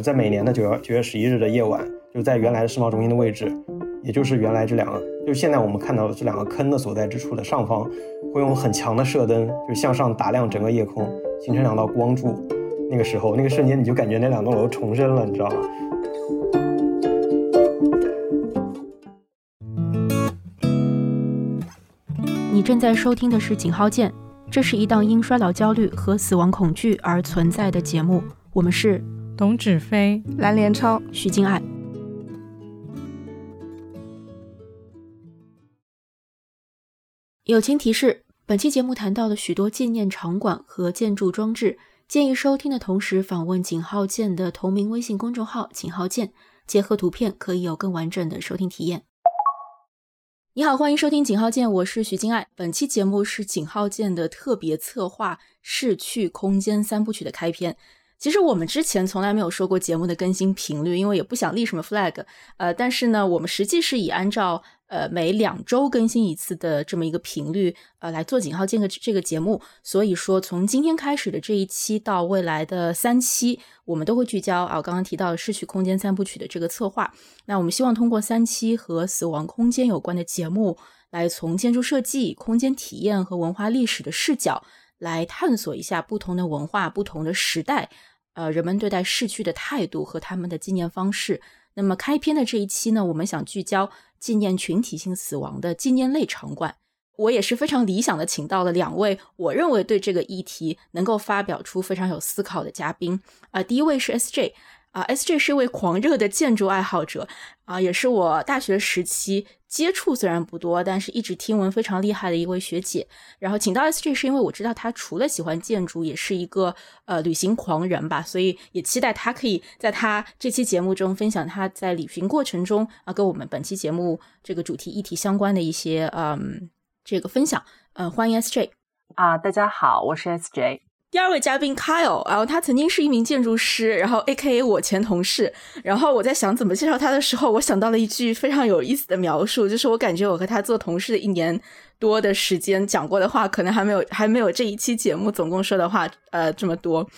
在每年的九月九月十一日的夜晚，就在原来的世贸中心的位置，也就是原来这两个，就是现在我们看到的这两个坑的所在之处的上方，会用很强的射灯，就向上打亮整个夜空，形成两道光柱。那个时候，那个瞬间，你就感觉那两栋楼重生了，你知道吗？你正在收听的是《井号键》，这是一档因衰老焦虑和死亡恐惧而存在的节目。我们是董芷飞、蓝连超、徐静爱。友情提示：本期节目谈到了许多纪念场馆和建筑装置，建议收听的同时访问井号键的同名微信公众号“井号键”，结合图片可以有更完整的收听体验。你好，欢迎收听井号键，我是徐静爱。本期节目是井号键的特别策划《逝去空间三部曲》的开篇。其实我们之前从来没有说过节目的更新频率，因为也不想立什么 flag。呃，但是呢，我们实际是以按照呃每两周更新一次的这么一个频率，呃来做井号键的这个节目。所以说，从今天开始的这一期到未来的三期，我们都会聚焦啊刚刚提到的逝去空间三部曲的这个策划。那我们希望通过三期和死亡空间有关的节目，来从建筑设计、空间体验和文化历史的视角，来探索一下不同的文化、不同的时代。呃，人们对待逝去的态度和他们的纪念方式。那么开篇的这一期呢，我们想聚焦纪念群体性死亡的纪念类场馆。我也是非常理想的，请到了两位我认为对这个议题能够发表出非常有思考的嘉宾。啊，第一位是 SJ。啊，S.J 是一位狂热的建筑爱好者啊，也是我大学时期接触虽然不多，但是一直听闻非常厉害的一位学姐。然后请到 S.J 是因为我知道他除了喜欢建筑，也是一个呃旅行狂人吧，所以也期待他可以在他这期节目中分享他在旅行过程中啊，跟我们本期节目这个主题议题相关的一些嗯这个分享。嗯，欢迎 S.J 啊，大家好，我是 S.J。第二位嘉宾 Kyle，然后他曾经是一名建筑师，然后 A.K.A 我前同事。然后我在想怎么介绍他的时候，我想到了一句非常有意思的描述，就是我感觉我和他做同事的一年多的时间讲过的话，可能还没有还没有这一期节目总共说的话呃这么多。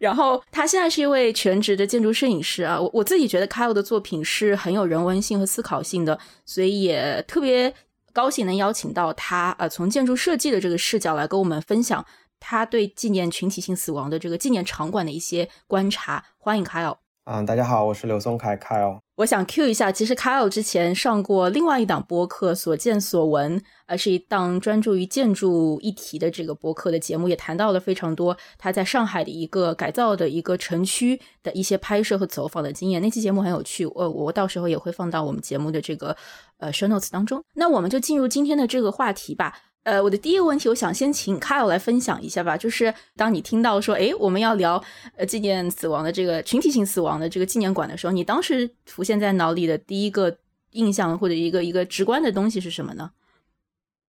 然后他现在是一位全职的建筑摄影师啊，我我自己觉得 Kyle 的作品是很有人文性和思考性的，所以也特别高兴能邀请到他呃从建筑设计的这个视角来跟我们分享。他对纪念群体性死亡的这个纪念场馆的一些观察，欢迎 Kyle。嗯，大家好，我是刘松凯 Kyle。我想 Q 一下，其实 Kyle 之前上过另外一档播客《所见所闻》，呃，是一档专注于建筑议题的这个播客的节目，也谈到了非常多他在上海的一个改造的一个城区的一些拍摄和走访的经验。那期节目很有趣，呃，我到时候也会放到我们节目的这个呃 show notes 当中。那我们就进入今天的这个话题吧。呃，我的第一个问题，我想先请 Kyle 来分享一下吧。就是当你听到说，哎，我们要聊呃纪念死亡的这个群体性死亡的这个纪念馆的时候，你当时浮现在脑里的第一个印象或者一个一个直观的东西是什么呢？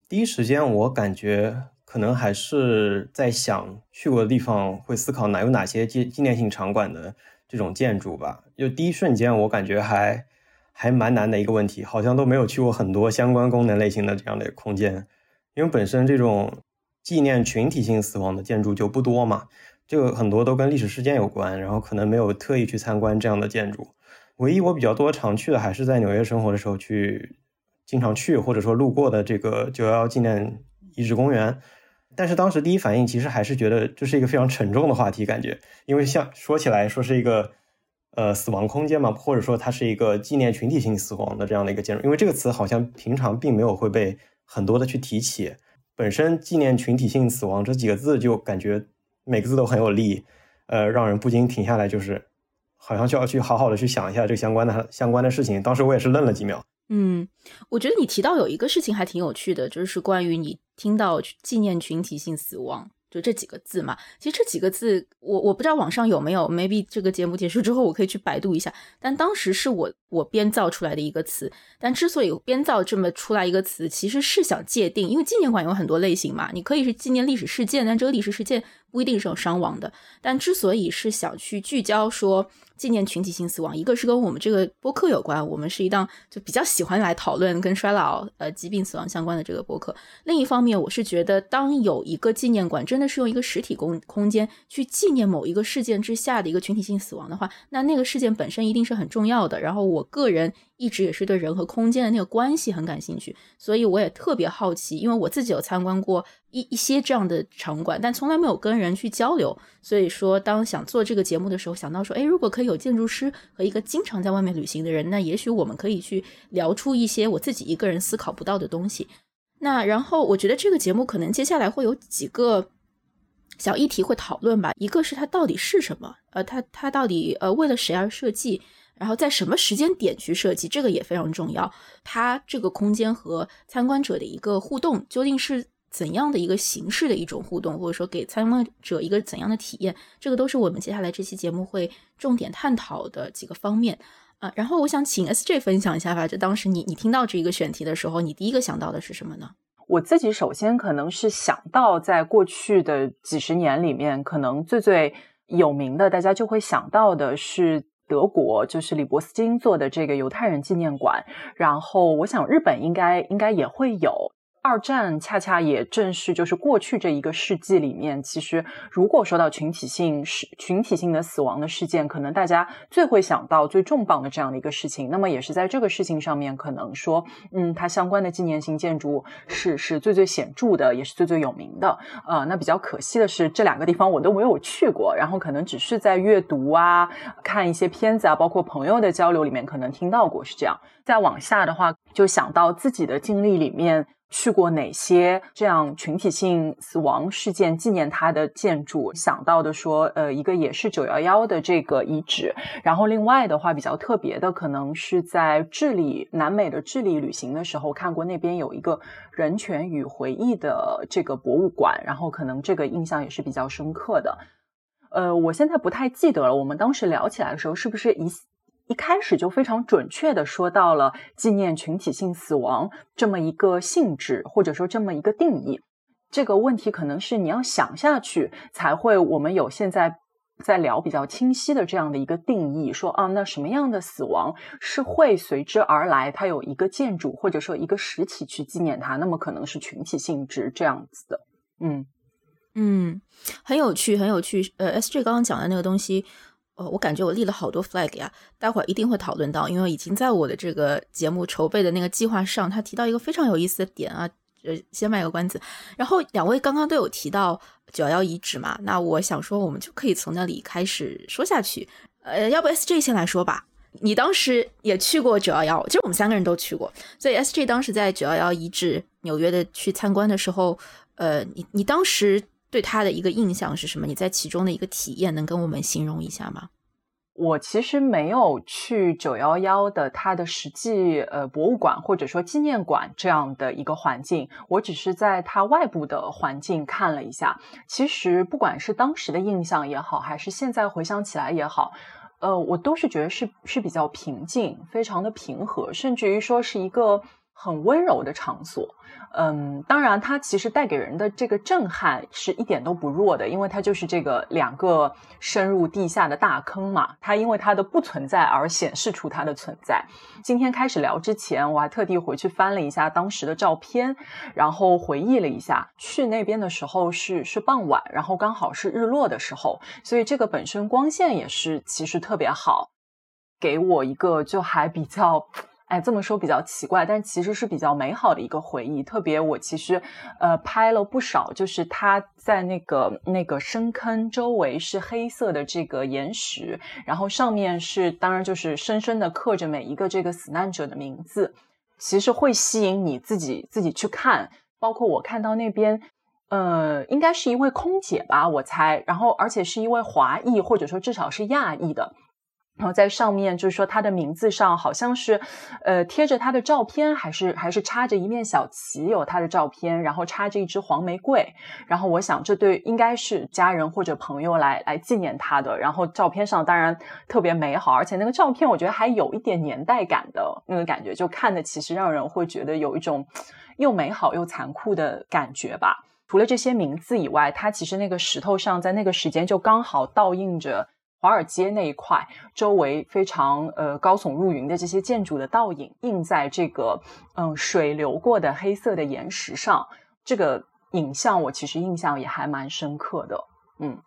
第一时间，我感觉可能还是在想去过的地方，会思考哪有哪些纪纪念性场馆的这种建筑吧。就第一瞬间，我感觉还还蛮难的一个问题，好像都没有去过很多相关功能类型的这样的空间。因为本身这种纪念群体性死亡的建筑就不多嘛，这个很多都跟历史事件有关，然后可能没有特意去参观这样的建筑。唯一我比较多常去的，还是在纽约生活的时候去经常去或者说路过的这个九幺幺纪念遗址公园。但是当时第一反应其实还是觉得这是一个非常沉重的话题，感觉，因为像说起来说是一个呃死亡空间嘛，或者说它是一个纪念群体性死亡的这样的一个建筑，因为这个词好像平常并没有会被。很多的去提起，本身纪念群体性死亡这几个字就感觉每个字都很有力，呃，让人不禁停下来，就是好像就要去好好的去想一下这相关的相关的事情。当时我也是愣了几秒。嗯，我觉得你提到有一个事情还挺有趣的，就是关于你听到纪念群体性死亡。就这几个字嘛，其实这几个字，我我不知道网上有没有，maybe 这个节目结束之后我可以去百度一下。但当时是我我编造出来的一个词，但之所以编造这么出来一个词，其实是想界定，因为纪念馆有很多类型嘛，你可以是纪念历史事件，但这个历史事件不一定是有伤亡的。但之所以是想去聚焦说纪念群体性死亡，一个是跟我们这个播客有关，我们是一档就比较喜欢来讨论跟衰老、呃疾病、死亡相关的这个播客。另一方面，我是觉得当有一个纪念馆真的是用一个实体空空间去纪念某一个事件之下的一个群体性死亡的话，那那个事件本身一定是很重要的。然后我个人一直也是对人和空间的那个关系很感兴趣，所以我也特别好奇，因为我自己有参观过一一些这样的场馆，但从来没有跟人去交流。所以说，当想做这个节目的时候，想到说，哎，如果可以有建筑师和一个经常在外面旅行的人，那也许我们可以去聊出一些我自己一个人思考不到的东西。那然后，我觉得这个节目可能接下来会有几个小议题会讨论吧。一个是它到底是什么，呃，它它到底呃为了谁而设计，然后在什么时间点去设计，这个也非常重要。它这个空间和参观者的一个互动究竟是怎样的一个形式的一种互动，或者说给参观者一个怎样的体验，这个都是我们接下来这期节目会重点探讨的几个方面。啊，然后我想请 S J 分享一下吧。就当时你你听到这一个选题的时候，你第一个想到的是什么呢？我自己首先可能是想到，在过去的几十年里面，可能最最有名的，大家就会想到的是德国，就是李伯斯金做的这个犹太人纪念馆。然后我想日本应该应该也会有。二战恰恰也正是就是过去这一个世纪里面，其实如果说到群体性是群体性的死亡的事件，可能大家最会想到最重磅的这样的一个事情。那么也是在这个事情上面，可能说，嗯，它相关的纪念性建筑是是最最显著的，也是最最有名的。呃，那比较可惜的是，这两个地方我都没有去过，然后可能只是在阅读啊、看一些片子啊，包括朋友的交流里面可能听到过是这样。再往下的话，就想到自己的经历里面。去过哪些这样群体性死亡事件纪念它的建筑？想到的说，呃，一个也是九幺幺的这个遗址。然后另外的话，比较特别的，可能是在智利南美的智利旅行的时候，看过那边有一个人权与回忆的这个博物馆。然后可能这个印象也是比较深刻的。呃，我现在不太记得了。我们当时聊起来的时候，是不是一？一开始就非常准确的说到了纪念群体性死亡这么一个性质，或者说这么一个定义。这个问题可能是你要想下去才会，我们有现在在聊比较清晰的这样的一个定义，说啊，那什么样的死亡是会随之而来？它有一个建筑或者说一个实体去纪念它，那么可能是群体性质这样子的。嗯嗯，很有趣，很有趣。呃，S J 刚刚讲的那个东西。呃，我感觉我立了好多 flag 呀，待会儿一定会讨论到，因为已经在我的这个节目筹备的那个计划上，他提到一个非常有意思的点啊，呃，先卖个关子。然后两位刚刚都有提到九幺幺遗址嘛，那我想说，我们就可以从那里开始说下去。呃，要不 S J 先来说吧，你当时也去过九幺幺，其实我们三个人都去过，所以 S J 当时在九幺幺遗址纽约的去参观的时候，呃，你你当时。对他的一个印象是什么？你在其中的一个体验能跟我们形容一下吗？我其实没有去九幺幺的它的实际呃博物馆或者说纪念馆这样的一个环境，我只是在它外部的环境看了一下。其实不管是当时的印象也好，还是现在回想起来也好，呃，我都是觉得是是比较平静，非常的平和，甚至于说是一个很温柔的场所。嗯，当然，它其实带给人的这个震撼是一点都不弱的，因为它就是这个两个深入地下的大坑嘛。它因为它的不存在而显示出它的存在。今天开始聊之前，我还特地回去翻了一下当时的照片，然后回忆了一下，去那边的时候是是傍晚，然后刚好是日落的时候，所以这个本身光线也是其实特别好，给我一个就还比较。哎，这么说比较奇怪，但其实是比较美好的一个回忆。特别我其实呃拍了不少，就是他在那个那个深坑周围是黑色的这个岩石，然后上面是当然就是深深的刻着每一个这个死难者的名字，其实会吸引你自己自己去看。包括我看到那边，呃，应该是一位空姐吧，我猜，然后而且是一位华裔或者说至少是亚裔的。然后在上面就是说他的名字上好像是，呃，贴着他的照片，还是还是插着一面小旗，有他的照片，然后插着一支黄玫瑰。然后我想这对应该是家人或者朋友来来纪念他的。然后照片上当然特别美好，而且那个照片我觉得还有一点年代感的那个感觉，就看的其实让人会觉得有一种又美好又残酷的感觉吧。除了这些名字以外，它其实那个石头上在那个时间就刚好倒映着华尔街那一块周围非常呃高耸入云的这些建筑的倒影，映在这个嗯水流过的黑色的岩石上。这个影像我其实印象也还蛮深刻的。嗯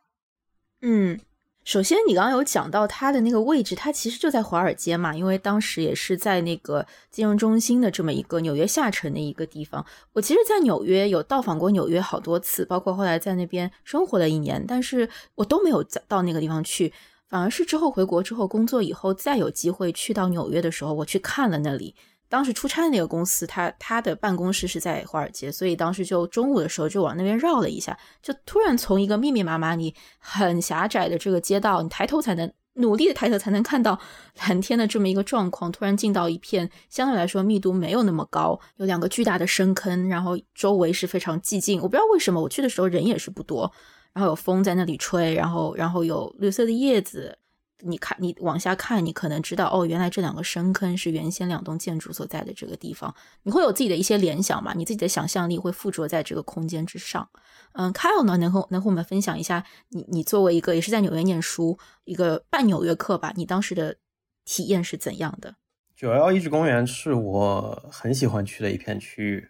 嗯。首先，你刚刚有讲到它的那个位置，它其实就在华尔街嘛，因为当时也是在那个金融中心的这么一个纽约下城的一个地方。我其实，在纽约有到访过纽约好多次，包括后来在那边生活了一年，但是我都没有到那个地方去，反而是之后回国之后工作以后，再有机会去到纽约的时候，我去看了那里。当时出差的那个公司，他他的办公室是在华尔街，所以当时就中午的时候就往那边绕了一下，就突然从一个密密麻麻、你很狭窄的这个街道，你抬头才能努力的抬头才能看到蓝天的这么一个状况，突然进到一片相对来说密度没有那么高，有两个巨大的深坑，然后周围是非常寂静。我不知道为什么我去的时候人也是不多，然后有风在那里吹，然后然后有绿色的叶子。你看，你往下看，你可能知道哦，原来这两个深坑是原先两栋建筑所在的这个地方。你会有自己的一些联想嘛？你自己的想象力会附着在这个空间之上。嗯，Kyle 呢，能和能和我们分享一下，你你作为一个也是在纽约念书，一个半纽约客吧，你当时的体验是怎样的？九幺幺遗址公园是我很喜欢去的一片区域。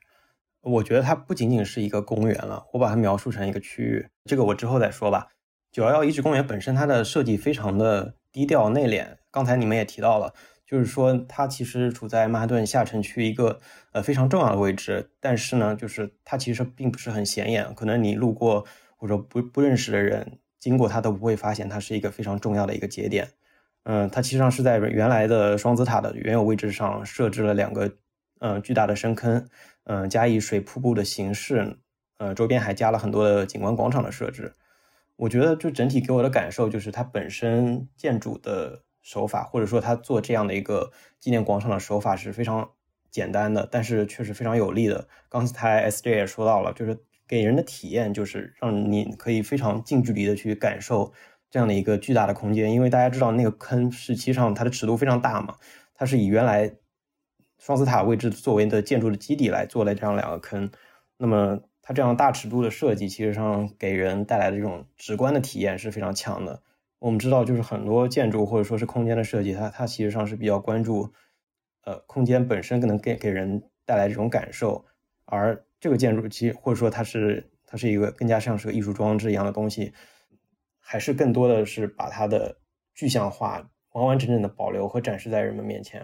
我觉得它不仅仅是一个公园了，我把它描述成一个区域，这个我之后再说吧。九幺幺遗址公园本身它的设计非常的。低调内敛，刚才你们也提到了，就是说它其实处在曼哈顿下城区一个呃非常重要的位置，但是呢，就是它其实并不是很显眼，可能你路过或者不不认识的人经过它都不会发现它是一个非常重要的一个节点。嗯，它其实上是在原来的双子塔的原有位置上设置了两个嗯巨大的深坑，嗯加以水瀑布的形式，呃周边还加了很多的景观广场的设置。我觉得就整体给我的感受就是它本身建筑的手法，或者说它做这样的一个纪念广场的手法是非常简单的，但是确实非常有力的。刚才 S J 也说到了，就是给人的体验就是让你可以非常近距离的去感受这样的一个巨大的空间，因为大家知道那个坑实际上它的尺度非常大嘛，它是以原来双子塔位置作为的建筑的基底来做的这样两个坑，那么。它这样大尺度的设计，其实上给人带来的这种直观的体验是非常强的。我们知道，就是很多建筑或者说是空间的设计，它它其实上是比较关注，呃，空间本身可能给给人带来这种感受。而这个建筑，其实或者说它是它是一个更加像是个艺术装置一样的东西，还是更多的是把它的具象化完完整整的保留和展示在人们面前。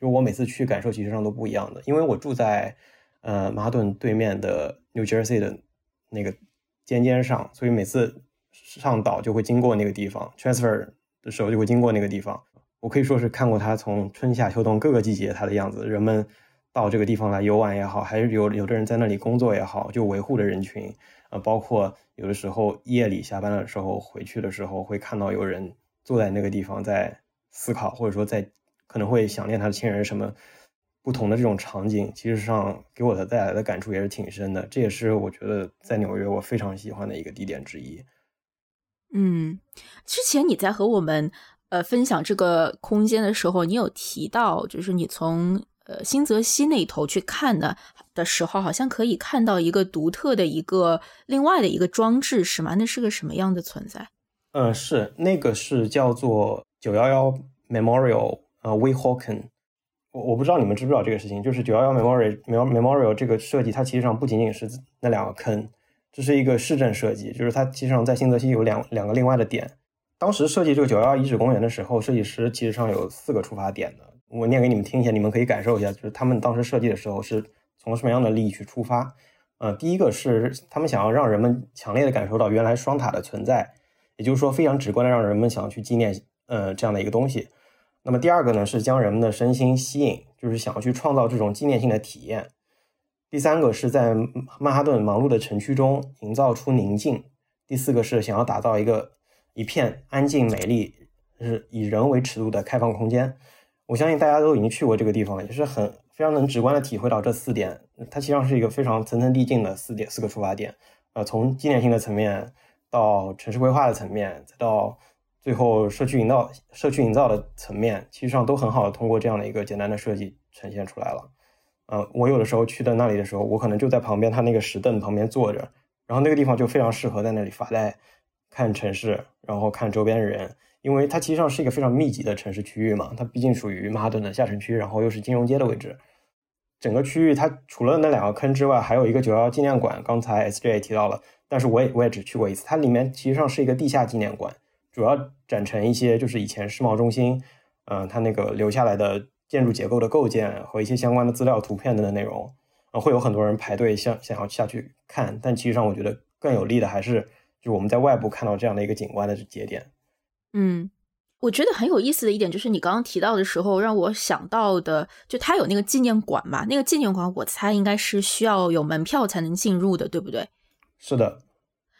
就我每次去感受，其实上都不一样的，因为我住在。呃，马顿对面的 New Jersey 的那个尖尖上，所以每次上岛就会经过那个地方，transfer 的时候就会经过那个地方。我可以说是看过它从春夏秋冬各个季节它的样子。人们到这个地方来游玩也好，还是有有的人在那里工作也好，就维护的人群。呃，包括有的时候夜里下班的时候回去的时候，会看到有人坐在那个地方在思考，或者说在可能会想念他的亲人什么。不同的这种场景，其实上给我的带来的感触也是挺深的。这也是我觉得在纽约我非常喜欢的一个地点之一。嗯，之前你在和我们呃分享这个空间的时候，你有提到，就是你从呃新泽西那头去看的的时候，好像可以看到一个独特的一个另外的一个装置，是吗？那是个什么样的存在？嗯，是那个是叫做九幺幺 Memorial 呃 Weehawken。我我不知道你们知不知道这个事情，就是九幺幺 Memorial Memorial 这个设计，它其实上不仅仅是那两个坑，这是一个市政设计，就是它其实上在新泽西有两两个另外的点。当时设计这个九幺幺遗址公园的时候，设计师其实上有四个出发点的，我念给你们听一下，你们可以感受一下，就是他们当时设计的时候是从什么样的利益去出发。呃，第一个是他们想要让人们强烈的感受到原来双塔的存在，也就是说非常直观的让人们想要去纪念呃这样的一个东西。那么第二个呢，是将人们的身心吸引，就是想要去创造这种纪念性的体验。第三个是在曼哈顿忙碌的城区中营造出宁静。第四个是想要打造一个一片安静、美丽，是以人为尺度的开放空间。我相信大家都已经去过这个地方了，也是很非常能直观的体会到这四点。它实际上是一个非常层层递进的四点四个出发点。呃，从纪念性的层面到城市规划的层面，再到。最后，社区营造、社区营造的层面，其实上都很好的通过这样的一个简单的设计呈现出来了。嗯，我有的时候去的那里的时候，我可能就在旁边他那个石凳旁边坐着，然后那个地方就非常适合在那里发呆，看城市，然后看周边的人，因为它其实上是一个非常密集的城市区域嘛，它毕竟属于曼哈顿的下城区，然后又是金融街的位置。整个区域它除了那两个坑之外，还有一个九幺幺纪念馆，刚才 S J 也提到了，但是我也我也只去过一次，它里面其实上是一个地下纪念馆，主要展陈一些就是以前世贸中心，嗯，它那个留下来的建筑结构的构建和一些相关的资料、图片等的内容。会有很多人排队想想要下去看，但其实上我觉得更有利的还是就是我们在外部看到这样的一个景观的节点。嗯，我觉得很有意思的一点就是你刚刚提到的时候，让我想到的就它有那个纪念馆嘛，那个纪念馆我猜应该是需要有门票才能进入的，对不对？是的。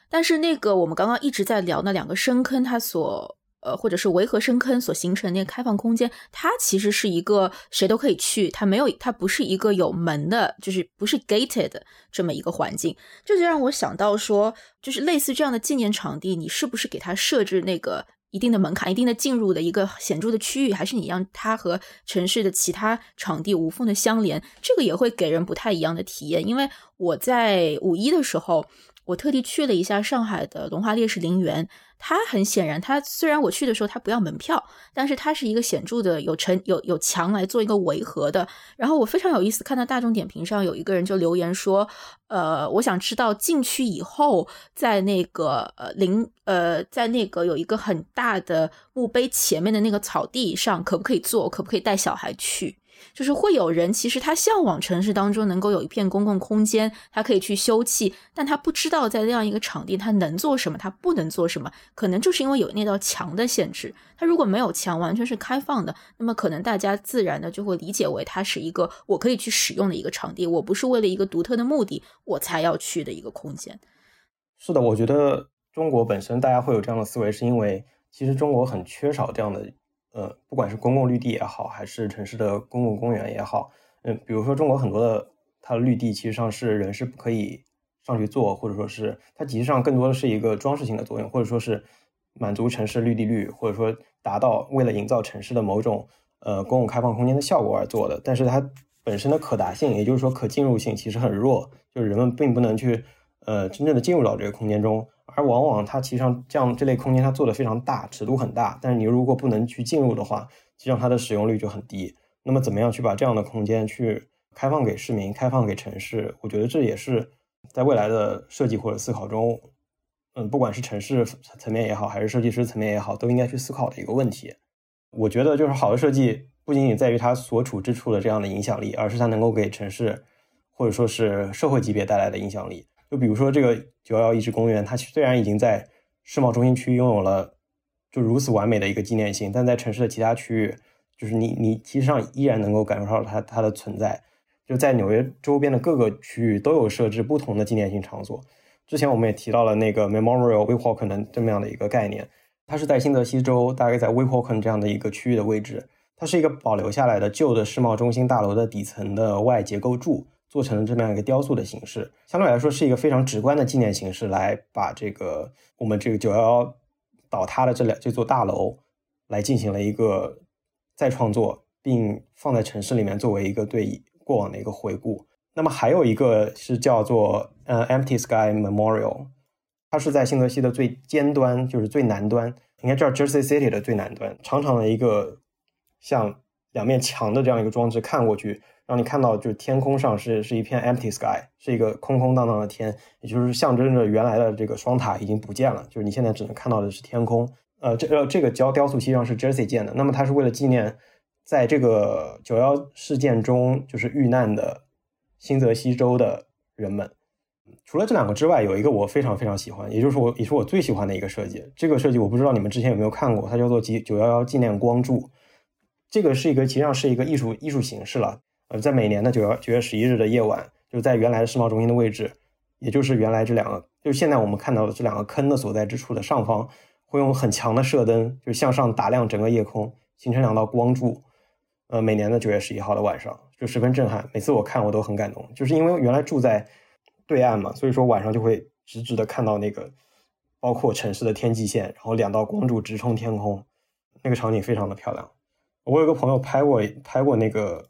但是那个我们刚刚一直在聊那两个深坑，它所。呃，或者是维和深坑所形成那个开放空间，它其实是一个谁都可以去，它没有，它不是一个有门的，就是不是 gated 的这么一个环境。这就让我想到说，就是类似这样的纪念场地，你是不是给它设置那个一定的门槛、一定的进入的一个显著的区域，还是你让它和城市的其他场地无缝的相连？这个也会给人不太一样的体验。因为我在五一的时候。我特地去了一下上海的龙华烈士陵园，它很显然，它虽然我去的时候它不要门票，但是它是一个显著的有城有有墙来做一个围合的。然后我非常有意思，看到大众点评上有一个人就留言说，呃，我想知道进去以后，在那个呃陵呃在那个有一个很大的墓碑前面的那个草地上，可不可以坐，可不可以带小孩去？就是会有人，其实他向往城市当中能够有一片公共空间，他可以去休憩，但他不知道在这样一个场地他能做什么，他不能做什么，可能就是因为有那道墙的限制。他如果没有墙，完全是开放的，那么可能大家自然的就会理解为它是一个我可以去使用的一个场地，我不是为了一个独特的目的我才要去的一个空间。是的，我觉得中国本身大家会有这样的思维，是因为其实中国很缺少这样的。呃，不管是公共绿地也好，还是城市的公共公园也好，嗯，比如说中国很多的它的绿地，其实上是人是不可以上去做，或者说是它其实上更多的是一个装饰性的作用，或者说是满足城市绿地率，或者说达到为了营造城市的某种呃公共开放空间的效果而做的。但是它本身的可达性，也就是说可进入性其实很弱，就是人们并不能去呃真正的进入到这个空间中。而往往它其实上这样这类空间它做的非常大，尺度很大，但是你如果不能去进入的话，实际上它的使用率就很低。那么怎么样去把这样的空间去开放给市民、开放给城市？我觉得这也是在未来的设计或者思考中，嗯，不管是城市层面也好，还是设计师层面也好，都应该去思考的一个问题。我觉得就是好的设计不仅仅在于它所处之处的这样的影响力，而是它能够给城市或者说是社会级别带来的影响力。就比如说这个九幺幺遗址公园，它虽然已经在世贸中心区拥有了就如此完美的一个纪念性，但在城市的其他区域，就是你你其实上依然能够感受到它它的存在。就在纽约周边的各个区域都有设置不同的纪念性场所。之前我们也提到了那个 Memorial Weehawken 这么样的一个概念，它是在新泽西州，大概在 Weehawken 这样的一个区域的位置，它是一个保留下来的旧的世贸中心大楼的底层的外结构柱。做成了这么样一个雕塑的形式，相对来说是一个非常直观的纪念形式，来把这个我们这个九幺幺倒塌的这两这座大楼来进行了一个再创作，并放在城市里面作为一个对过往的一个回顾。那么还有一个是叫做呃 Empty Sky Memorial，它是在新泽西的最尖端，就是最南端，应该叫 Jersey City 的最南端，长长的一个像两面墙的这样一个装置，看过去。让你看到，就是天空上是是一片 empty sky，是一个空空荡荡的天，也就是象征着原来的这个双塔已经不见了，就是你现在只能看到的是天空。呃，这呃这个雕雕塑实际上是 Jersey 建的，那么它是为了纪念在这个九幺事件中就是遇难的新泽西州的人们。除了这两个之外，有一个我非常非常喜欢，也就是我也是我最喜欢的一个设计。这个设计我不知道你们之前有没有看过，它叫做九九幺幺纪念光柱。这个是一个实际上是一个艺术艺术形式了。呃，在每年的九月九月十一日的夜晚，就在原来的世贸中心的位置，也就是原来这两个，就是现在我们看到的这两个坑的所在之处的上方，会用很强的射灯，就向上打亮整个夜空，形成两道光柱。呃，每年的九月十一号的晚上，就十分震撼。每次我看我都很感动，就是因为原来住在对岸嘛，所以说晚上就会直直的看到那个，包括城市的天际线，然后两道光柱直冲天空，那个场景非常的漂亮。我有个朋友拍过拍过那个。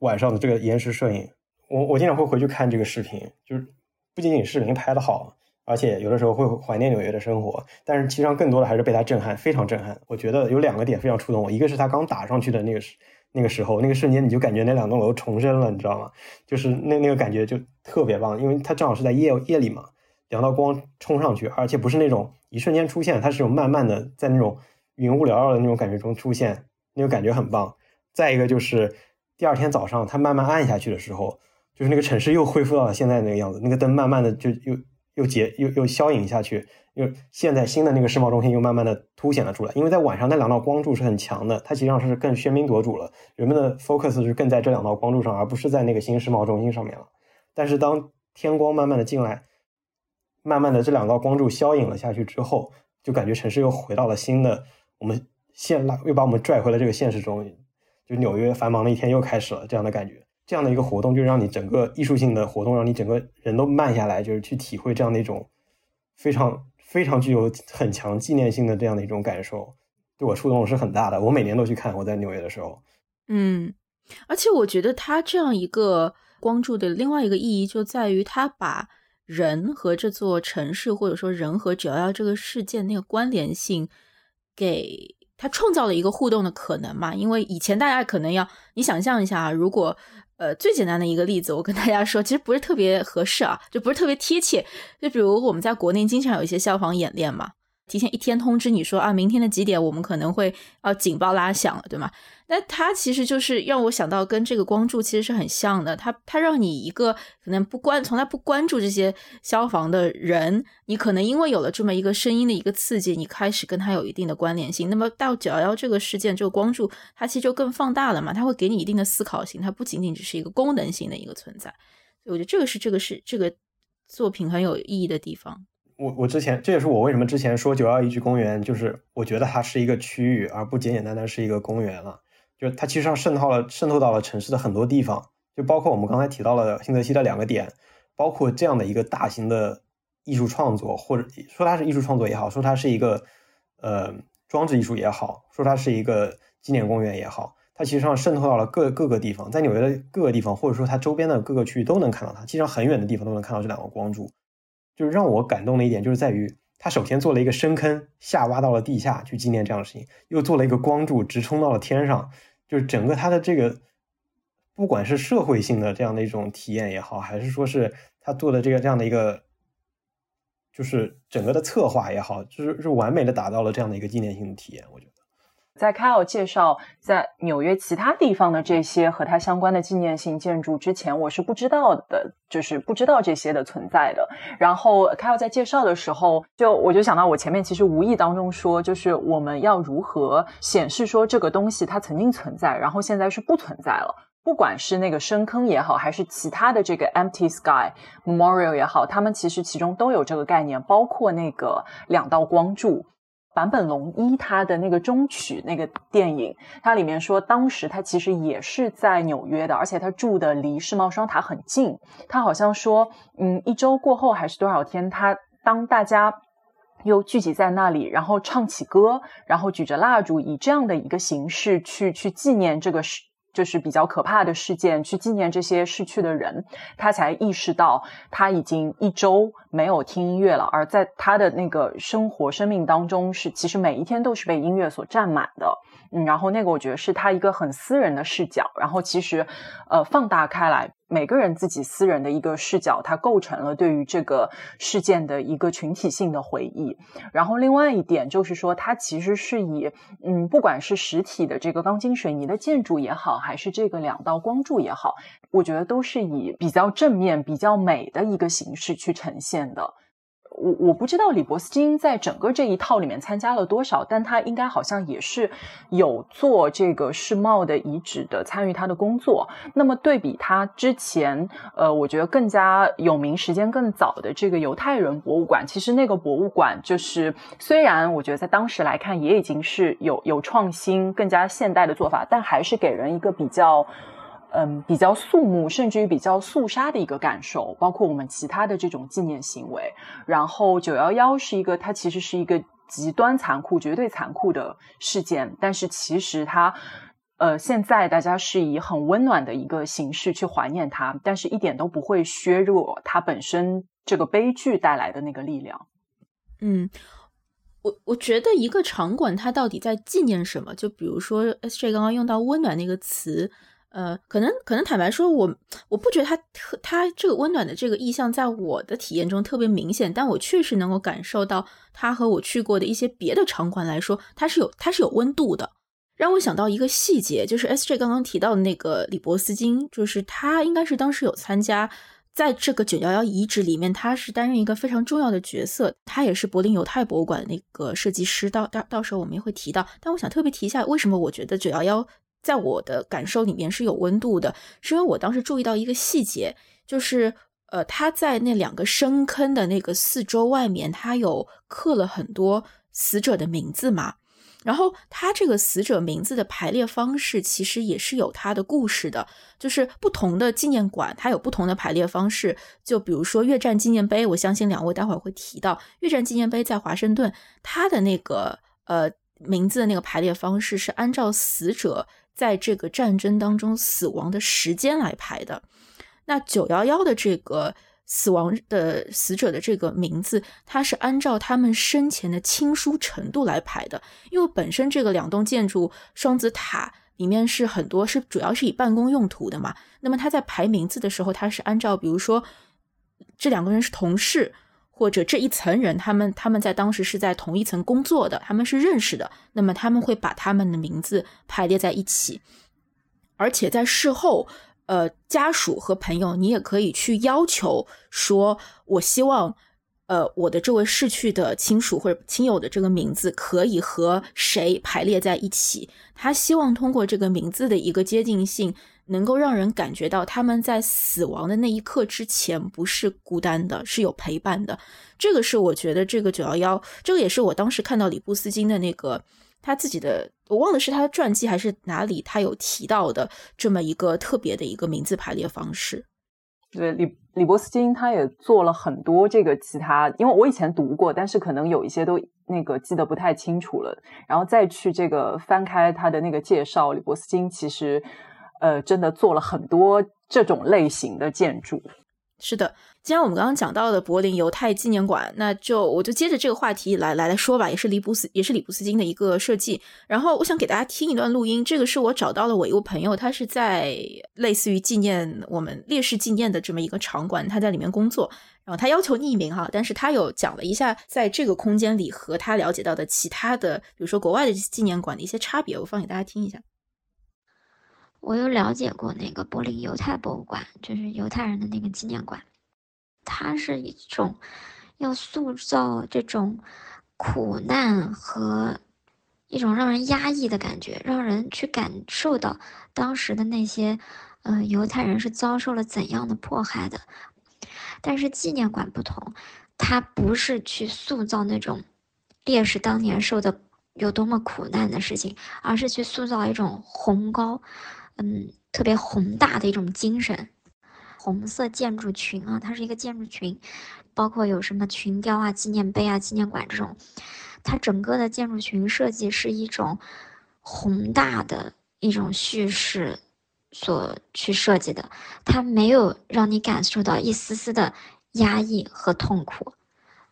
晚上的这个延时摄影，我我经常会回去看这个视频，就是不仅仅视频拍的好，而且有的时候会怀念纽约的生活，但是其实上更多的还是被他震撼，非常震撼。我觉得有两个点非常触动我，一个是他刚打上去的那个时那个时候，那个瞬间你就感觉那两栋楼重生了，你知道吗？就是那那个感觉就特别棒，因为它正好是在夜夜里嘛，两道光冲上去，而且不是那种一瞬间出现，它是种慢慢的在那种云雾缭绕的那种感觉中出现，那个感觉很棒。再一个就是第二天早上它慢慢暗下去的时候，就是那个城市又恢复到了现在那个样子，那个灯慢慢的就又又结又又消隐下去。又现在新的那个世贸中心又慢慢的凸显了出来，因为在晚上那两道光柱是很强的，它实际上是更喧宾夺主了，人们的 focus 是更在这两道光柱上，而不是在那个新世贸中心上面了。但是当天光慢慢的进来，慢慢的这两道光柱消隐了下去之后，就感觉城市又回到了新的我们现拉又把我们拽回了这个现实中，就纽约繁忙的一天又开始了这样的感觉。这样的一个活动就让你整个艺术性的活动，让你整个人都慢下来，就是去体会这样的一种非常。非常具有很强纪念性的这样的一种感受，对我触动是很大的。我每年都去看，我在纽约的时候。嗯，而且我觉得它这样一个光柱的另外一个意义就在于，它把人和这座城市，或者说人和九幺幺这个事件那个关联性，给它创造了一个互动的可能嘛。因为以前大家可能要你想象一下啊，如果。呃，最简单的一个例子，我跟大家说，其实不是特别合适啊，就不是特别贴切。就比如我们在国内经常有一些消防演练嘛。提前一天通知你说啊，明天的几点我们可能会啊警报拉响了，对吗？那它其实就是让我想到跟这个光柱其实是很像的。它它让你一个可能不关从来不关注这些消防的人，你可能因为有了这么一个声音的一个刺激，你开始跟它有一定的关联性。那么到九幺幺这个事件，这个光柱它其实就更放大了嘛，它会给你一定的思考性，它不仅仅只是一个功能性的一个存在。所以我觉得这个是这个是这个作品很有意义的地方。我我之前这也是我为什么之前说九幺遗址公园，就是我觉得它是一个区域，而不简简单单是一个公园了。就它其实上渗透了渗透到了城市的很多地方，就包括我们刚才提到了新泽西的两个点，包括这样的一个大型的艺术创作，或者说它是艺术创作也好，说它是一个呃装置艺术也好，说它是一个纪念公园也好，它其实上渗透到了各各个地方，在纽约的各个地方，或者说它周边的各个区域都能看到它，其实上很远的地方都能看到这两个光柱。就是让我感动的一点，就是在于他首先做了一个深坑，下挖到了地下去纪念这样的事情，又做了一个光柱直冲到了天上，就是整个他的这个，不管是社会性的这样的一种体验也好，还是说是他做的这个这样的一个，就是整个的策划也好，就是是完美的达到了这样的一个纪念性的体验，我觉得。在 Kyle 介绍在纽约其他地方的这些和它相关的纪念性建筑之前，我是不知道的，就是不知道这些的存在的。然后 Kyle 在介绍的时候，就我就想到我前面其实无意当中说，就是我们要如何显示说这个东西它曾经存在，然后现在是不存在了。不管是那个深坑也好，还是其他的这个 Empty Sky Memorial 也好，他们其实其中都有这个概念，包括那个两道光柱。坂本龙一他的那个中曲那个电影，它里面说，当时他其实也是在纽约的，而且他住的离世贸双塔很近。他好像说，嗯，一周过后还是多少天，他当大家又聚集在那里，然后唱起歌，然后举着蜡烛，以这样的一个形式去去纪念这个事。就是比较可怕的事件，去纪念这些逝去的人，他才意识到他已经一周没有听音乐了，而在他的那个生活生命当中，是其实每一天都是被音乐所占满的。嗯，然后那个我觉得是他一个很私人的视角，然后其实，呃，放大开来，每个人自己私人的一个视角，它构成了对于这个事件的一个群体性的回忆。然后另外一点就是说，它其实是以，嗯，不管是实体的这个钢筋水泥的建筑也好，还是这个两道光柱也好，我觉得都是以比较正面、比较美的一个形式去呈现的。我我不知道李伯斯金在整个这一套里面参加了多少，但他应该好像也是有做这个世贸的遗址的参与他的工作。那么对比他之前，呃，我觉得更加有名、时间更早的这个犹太人博物馆，其实那个博物馆就是虽然我觉得在当时来看也已经是有有创新、更加现代的做法，但还是给人一个比较。嗯，比较肃穆，甚至于比较肃杀的一个感受，包括我们其他的这种纪念行为。然后九幺幺是一个，它其实是一个极端残酷、绝对残酷的事件，但是其实它，呃，现在大家是以很温暖的一个形式去怀念它，但是一点都不会削弱它本身。这个悲剧带来的那个力量。嗯，我我觉得一个场馆它到底在纪念什么？就比如说 S J 刚刚用到“温暖”那个词。呃，可能可能坦白说，我我不觉得它特它这个温暖的这个意象，在我的体验中特别明显，但我确实能够感受到它和我去过的一些别的场馆来说，它是有它是有温度的。让我想到一个细节，就是 S J 刚刚提到的那个李伯斯金，就是他应该是当时有参加在这个九幺幺遗址里面，他是担任一个非常重要的角色，他也是柏林犹太博物馆那个设计师。到到到时候我们也会提到，但我想特别提一下，为什么我觉得九幺幺。在我的感受里面是有温度的，是因为我当时注意到一个细节，就是呃，他在那两个深坑的那个四周外面，他有刻了很多死者的名字嘛。然后他这个死者名字的排列方式其实也是有他的故事的，就是不同的纪念馆它有不同的排列方式。就比如说越战纪念碑，我相信两位待会儿会提到越战纪念碑在华盛顿，它的那个呃名字的那个排列方式是按照死者。在这个战争当中死亡的时间来排的，那九幺幺的这个死亡的死者的这个名字，它是按照他们生前的亲疏程度来排的。因为本身这个两栋建筑双子塔里面是很多是主要是以办公用途的嘛，那么他在排名字的时候，他是按照比如说这两个人是同事。或者这一层人，他们他们在当时是在同一层工作的，他们是认识的，那么他们会把他们的名字排列在一起，而且在事后，呃，家属和朋友，你也可以去要求说，我希望，呃，我的这位逝去的亲属或者亲友的这个名字可以和谁排列在一起，他希望通过这个名字的一个接近性。能够让人感觉到他们在死亡的那一刻之前不是孤单的，是有陪伴的。这个是我觉得这个九幺幺，这个也是我当时看到李布斯金的那个他自己的，我忘了是他的传记还是哪里，他有提到的这么一个特别的一个名字排列方式。对，李李伯斯金他也做了很多这个其他，因为我以前读过，但是可能有一些都那个记得不太清楚了，然后再去这个翻开他的那个介绍，李伯斯金其实。呃，真的做了很多这种类型的建筑。是的，既然我们刚刚讲到了柏林犹太纪念馆，那就我就接着这个话题来来来说吧。也是里布斯，也是里布斯金的一个设计。然后我想给大家听一段录音，这个是我找到了我一个朋友，他是在类似于纪念我们烈士纪念的这么一个场馆，他在里面工作。然后他要求匿名哈，但是他有讲了一下在这个空间里和他了解到的其他的，比如说国外的纪念馆的一些差别，我放给大家听一下。我有了解过那个柏林犹太博物馆，就是犹太人的那个纪念馆，它是一种要塑造这种苦难和一种让人压抑的感觉，让人去感受到当时的那些呃犹太人是遭受了怎样的迫害的。但是纪念馆不同，它不是去塑造那种烈士当年受的有多么苦难的事情，而是去塑造一种宏高。嗯，特别宏大的一种精神，红色建筑群啊，它是一个建筑群，包括有什么群雕啊、纪念碑啊、纪念馆这种，它整个的建筑群设计是一种宏大的一种叙事所去设计的，它没有让你感受到一丝丝的压抑和痛苦，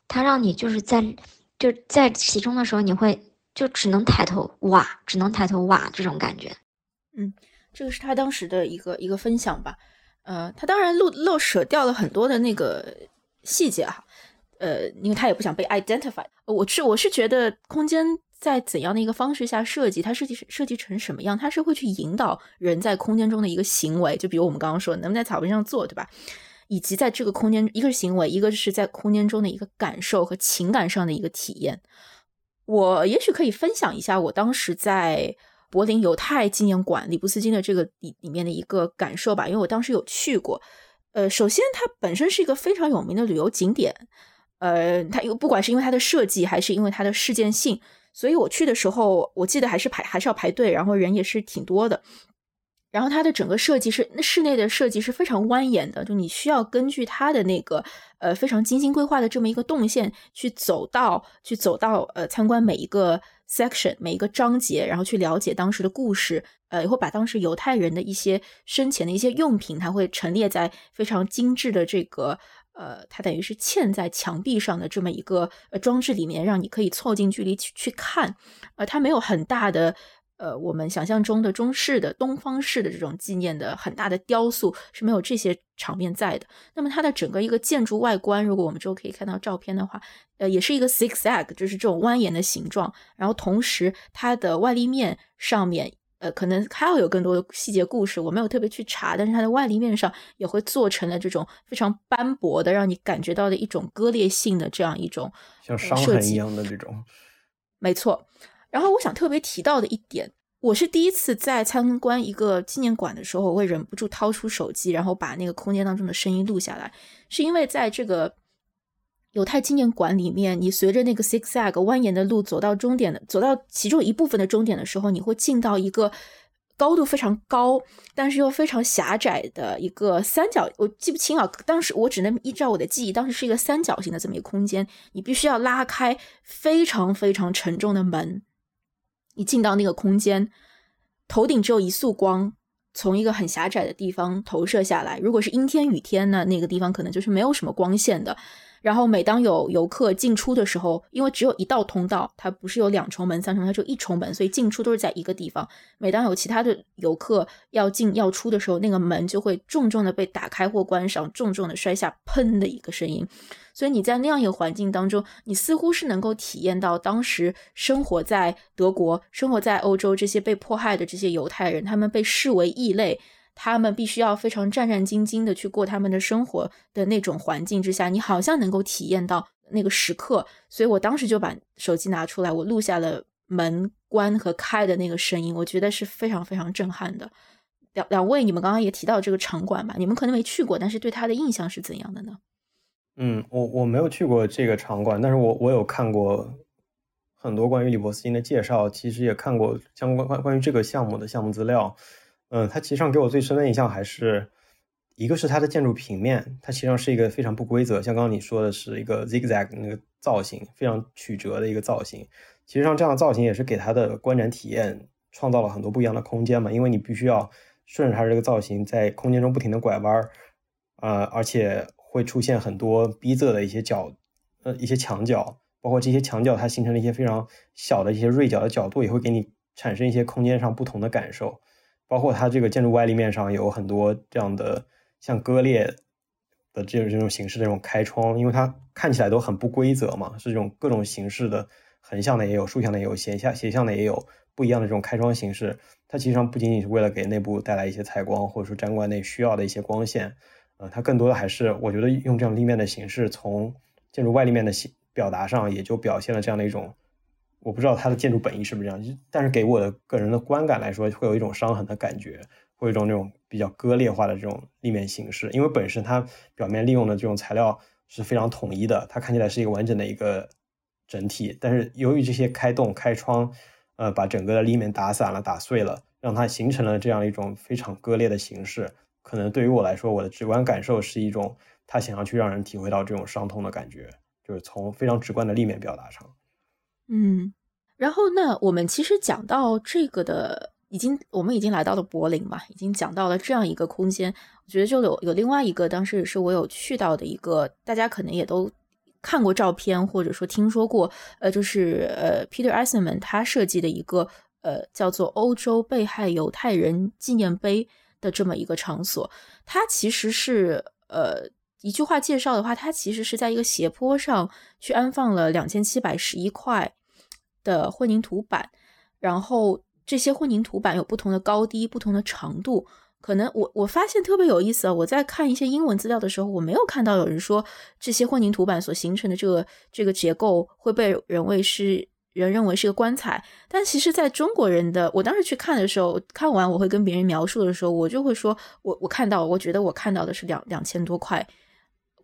它让你就是在就在其中的时候，你会就只能抬头哇，只能抬头哇这种感觉，嗯。这个是他当时的一个一个分享吧，呃，他当然漏漏舍掉了很多的那个细节哈，呃，因为他也不想被 identify。我是我是觉得空间在怎样的一个方式下设计，它设计设计成什么样，它是会去引导人在空间中的一个行为，就比如我们刚刚说，能不能在草坪上坐，对吧？以及在这个空间，一个是行为，一个是在空间中的一个感受和情感上的一个体验。我也许可以分享一下我当时在。柏林犹太纪念馆里布斯金的这个里里面的一个感受吧，因为我当时有去过。呃，首先它本身是一个非常有名的旅游景点，呃，它又不管是因为它的设计还是因为它的事件性，所以我去的时候，我记得还是排还是要排队，然后人也是挺多的。然后它的整个设计是室内的设计是非常蜿蜒的，就你需要根据它的那个呃非常精心规划的这么一个动线去走到去走到呃参观每一个。section 每一个章节，然后去了解当时的故事，呃，也会把当时犹太人的一些生前的一些用品，它会陈列在非常精致的这个呃，它等于是嵌在墙壁上的这么一个装置里面，让你可以凑近距离去去看，呃，它没有很大的。呃，我们想象中的中式的、东方式的这种纪念的很大的雕塑是没有这些场面在的。那么它的整个一个建筑外观，如果我们之后可以看到照片的话，呃，也是一个 zigzag，就是这种蜿蜒的形状。然后同时它的外立面上面，呃，可能还要有更多的细节故事，我没有特别去查。但是它的外立面上也会做成了这种非常斑驳的，让你感觉到的一种割裂性的这样一种像伤痕一样的这种。没错。然后我想特别提到的一点，我是第一次在参观一个纪念馆的时候，我会忍不住掏出手机，然后把那个空间当中的声音录下来。是因为在这个犹太纪念馆里面，你随着那个 zigzag 蜿蜒的路走到终点的，走到其中一部分的终点的时候，你会进到一个高度非常高，但是又非常狭窄的一个三角。我记不清啊，当时我只能依照我的记忆，当时是一个三角形的这么一个空间，你必须要拉开非常非常沉重的门。你进到那个空间，头顶只有一束光，从一个很狭窄的地方投射下来。如果是阴天雨天呢，那个地方可能就是没有什么光线的。然后每当有游客进出的时候，因为只有一道通道，它不是有两重门、三重，它就一重门，所以进出都是在一个地方。每当有其他的游客要进要出的时候，那个门就会重重的被打开或关上，重重的摔下，砰的一个声音。所以你在那样一个环境当中，你似乎是能够体验到当时生活在德国、生活在欧洲这些被迫害的这些犹太人，他们被视为异类。他们必须要非常战战兢兢的去过他们的生活的那种环境之下，你好像能够体验到那个时刻。所以我当时就把手机拿出来，我录下了门关和开的那个声音，我觉得是非常非常震撼的。两两位，你们刚刚也提到这个场馆吧？你们可能没去过，但是对他的印象是怎样的呢？嗯，我我没有去过这个场馆，但是我我有看过很多关于李伯斯金的介绍，其实也看过相关关关于这个项目的项目资料。嗯，它其实上给我最深的印象还是一个是它的建筑平面，它其实上是一个非常不规则，像刚刚你说的是一个 zigzag 那个造型，非常曲折的一个造型。其实上这样的造型也是给它的观展体验创造了很多不一样的空间嘛，因为你必须要顺着它这个造型在空间中不停的拐弯儿，呃，而且会出现很多逼仄的一些角，呃，一些墙角，包括这些墙角它形成了一些非常小的一些锐角的角度，也会给你产生一些空间上不同的感受。包括它这个建筑外立面上有很多这样的像割裂的这种这种形式的这种开窗，因为它看起来都很不规则嘛，是这种各种形式的横向的也有，竖向的也有，斜向斜向的也有不一样的这种开窗形式。它其实上不仅仅是为了给内部带来一些采光，或者说展馆内需要的一些光线，呃，它更多的还是我觉得用这样立面的形式，从建筑外立面的形表达上，也就表现了这样的一种。我不知道它的建筑本意是不是这样，但是给我的个人的观感来说，会有一种伤痕的感觉，会有一种那种比较割裂化的这种立面形式。因为本身它表面利用的这种材料是非常统一的，它看起来是一个完整的一个整体。但是由于这些开洞、开窗，呃，把整个的立面打散了、打碎了，让它形成了这样一种非常割裂的形式。可能对于我来说，我的直观感受是一种他想要去让人体会到这种伤痛的感觉，就是从非常直观的立面表达上。嗯，然后那我们其实讲到这个的，已经我们已经来到了柏林嘛，已经讲到了这样一个空间。我觉得就有有另外一个，当时也是我有去到的一个，大家可能也都看过照片或者说听说过，呃，就是呃，Peter Eisenman 他设计的一个呃叫做欧洲被害犹太人纪念碑的这么一个场所。它其实是呃一句话介绍的话，它其实是在一个斜坡上去安放了两千七百十一块。的混凝土板，然后这些混凝土板有不同的高低、不同的长度。可能我我发现特别有意思啊！我在看一些英文资料的时候，我没有看到有人说这些混凝土板所形成的这个这个结构会被人为是人认为是个棺材。但其实，在中国人的我当时去看的时候，看完我会跟别人描述的时候，我就会说我我看到，我觉得我看到的是两两千多块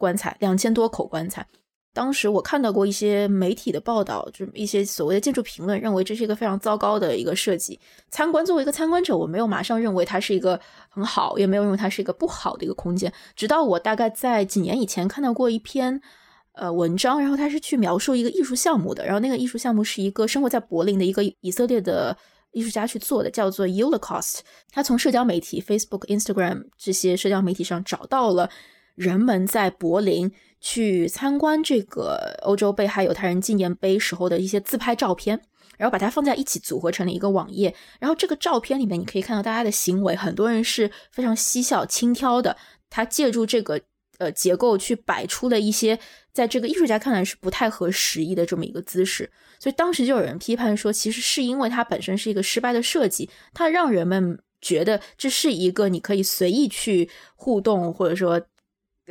棺材，两千多口棺材。当时我看到过一些媒体的报道，就一些所谓的建筑评论，认为这是一个非常糟糕的一个设计。参观作为一个参观者，我没有马上认为它是一个很好，也没有认为它是一个不好的一个空间。直到我大概在几年以前看到过一篇呃文章，然后他是去描述一个艺术项目的，然后那个艺术项目是一个生活在柏林的一个以色列的艺术家去做的，叫做 Ulocost。他从社交媒体 Facebook、Instagram 这些社交媒体上找到了。人们在柏林去参观这个欧洲被害犹太人纪念碑时候的一些自拍照片，然后把它放在一起组合成了一个网页。然后这个照片里面你可以看到大家的行为，很多人是非常嬉笑轻佻的。他借助这个呃结构去摆出了一些在这个艺术家看来是不太合时宜的这么一个姿势。所以当时就有人批判说，其实是因为它本身是一个失败的设计，它让人们觉得这是一个你可以随意去互动或者说。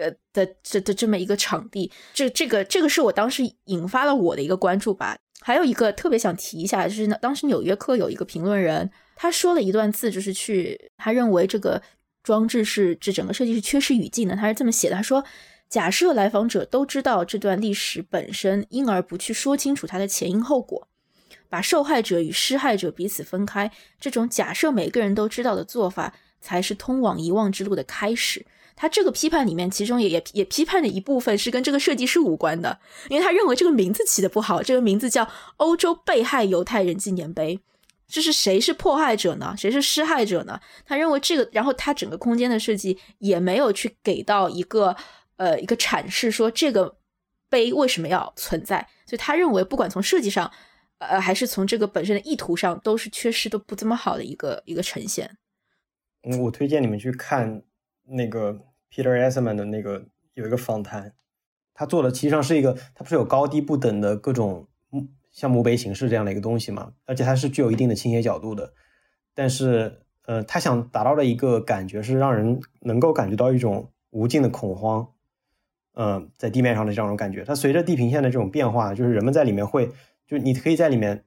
呃的这的这么一个场地，这这个这个是我当时引发了我的一个关注吧。还有一个特别想提一下，就是当时《纽约客》有一个评论人，他说了一段字，就是去他认为这个装置是这整个设计是缺失语境的。他是这么写的：他说，假设来访者都知道这段历史本身，因而不去说清楚它的前因后果，把受害者与施害者彼此分开，这种假设每个人都知道的做法，才是通往遗忘之路的开始。他这个批判里面，其中也也也批判的一部分是跟这个设计师无关的，因为他认为这个名字起的不好。这个名字叫“欧洲被害犹太人纪念碑”，这是谁是迫害者呢？谁是施害者呢？他认为这个，然后他整个空间的设计也没有去给到一个呃一个阐释，说这个碑为什么要存在。所以他认为，不管从设计上，呃，还是从这个本身的意图上，都是缺失都不怎么好的一个一个呈现。我推荐你们去看那个。Peter e s s m a n 的那个有一个访谈，他做的其实上是一个，他不是有高低不等的各种像墓碑形式这样的一个东西嘛？而且它是具有一定的倾斜角度的。但是，呃，他想达到的一个感觉是让人能够感觉到一种无尽的恐慌，嗯，在地面上的这种感觉。它随着地平线的这种变化，就是人们在里面会，就你可以在里面，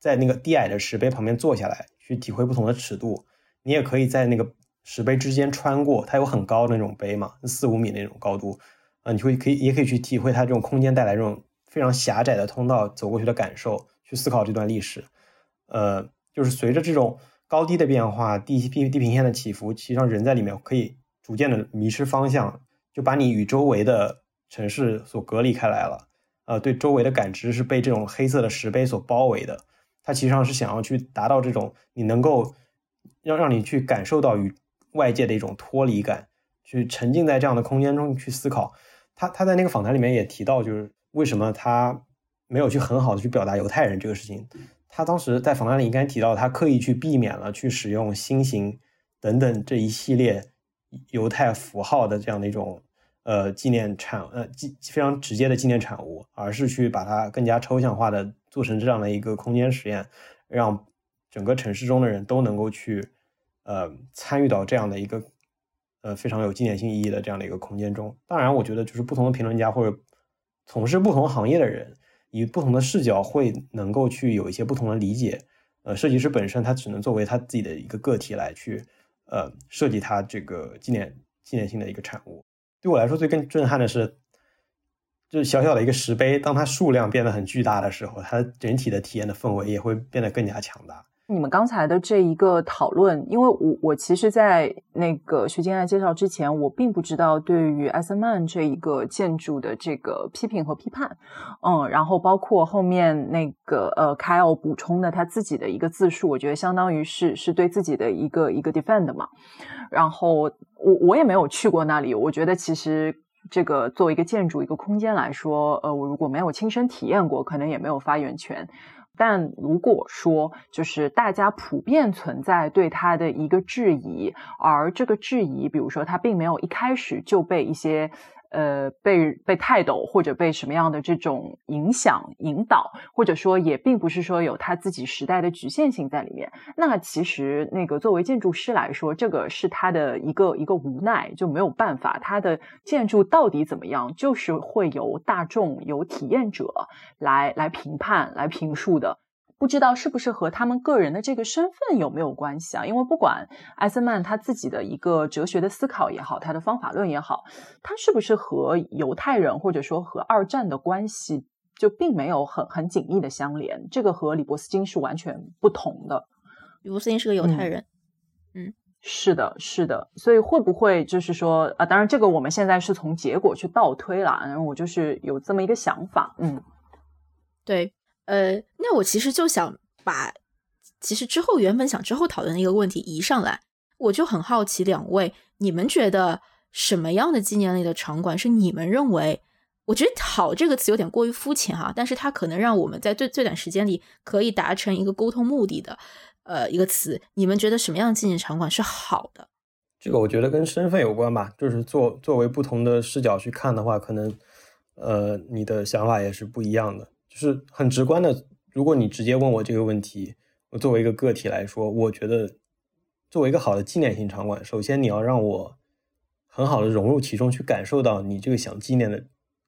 在那个低矮的石碑旁边坐下来，去体会不同的尺度。你也可以在那个。石碑之间穿过，它有很高的那种碑嘛，四五米那种高度，啊，你会可以也可以去体会它这种空间带来这种非常狭窄的通道走过去的感受，去思考这段历史。呃，就是随着这种高低的变化，地地地平线的起伏，其实上人在里面可以逐渐的迷失方向，就把你与周围的城市所隔离开来了。呃，对周围的感知是被这种黑色的石碑所包围的。它其实上是想要去达到这种你能够让让你去感受到与外界的一种脱离感，去沉浸在这样的空间中去思考。他他在那个访谈里面也提到，就是为什么他没有去很好的去表达犹太人这个事情。他当时在访谈里应该提到，他刻意去避免了去使用星形等等这一系列犹太符号的这样的一种呃纪念产呃纪非常直接的纪念产物，而是去把它更加抽象化的做成这样的一个空间实验，让整个城市中的人都能够去。呃，参与到这样的一个呃非常有纪念性意义的这样的一个空间中，当然，我觉得就是不同的评论家或者从事不同行业的人，以不同的视角会能够去有一些不同的理解。呃，设计师本身他只能作为他自己的一个个体来去呃设计他这个纪念纪念性的一个产物。对我来说，最更震撼的是，就是小小的一个石碑，当它数量变得很巨大的时候，它整体的体验的氛围也会变得更加强大。你们刚才的这一个讨论，因为我我其实，在那个徐静爱介绍之前，我并不知道对于艾森曼这一个建筑的这个批评和批判，嗯，然后包括后面那个呃凯尔补充的他自己的一个自述，我觉得相当于是是对自己的一个一个 defend 嘛。然后我我也没有去过那里，我觉得其实这个作为一个建筑一个空间来说，呃，我如果没有亲身体验过，可能也没有发言权。但如果说就是大家普遍存在对他的一个质疑，而这个质疑，比如说他并没有一开始就被一些。呃，被被泰斗或者被什么样的这种影响引导，或者说也并不是说有他自己时代的局限性在里面。那其实那个作为建筑师来说，这个是他的一个一个无奈，就没有办法。他的建筑到底怎么样，就是会由大众、由体验者来来评判、来评述的。不知道是不是和他们个人的这个身份有没有关系啊？因为不管艾森曼他自己的一个哲学的思考也好，他的方法论也好，他是不是和犹太人或者说和二战的关系就并没有很很紧密的相连？这个和李伯斯金是完全不同的。李伯斯金是个犹太人，嗯，是的，是的。所以会不会就是说啊？当然，这个我们现在是从结果去倒推了，然后我就是有这么一个想法，嗯，对。呃，那我其实就想把，其实之后原本想之后讨论的一个问题移上来，我就很好奇，两位你们觉得什么样的纪念类的场馆是你们认为？我觉得“好”这个词有点过于肤浅哈，但是它可能让我们在最最短时间里可以达成一个沟通目的的，呃，一个词。你们觉得什么样的纪念场馆是好的？这个我觉得跟身份有关吧，就是作作为不同的视角去看的话，可能呃你的想法也是不一样的。就是很直观的，如果你直接问我这个问题，我作为一个个体来说，我觉得作为一个好的纪念性场馆，首先你要让我很好的融入其中，去感受到你这个想纪念的。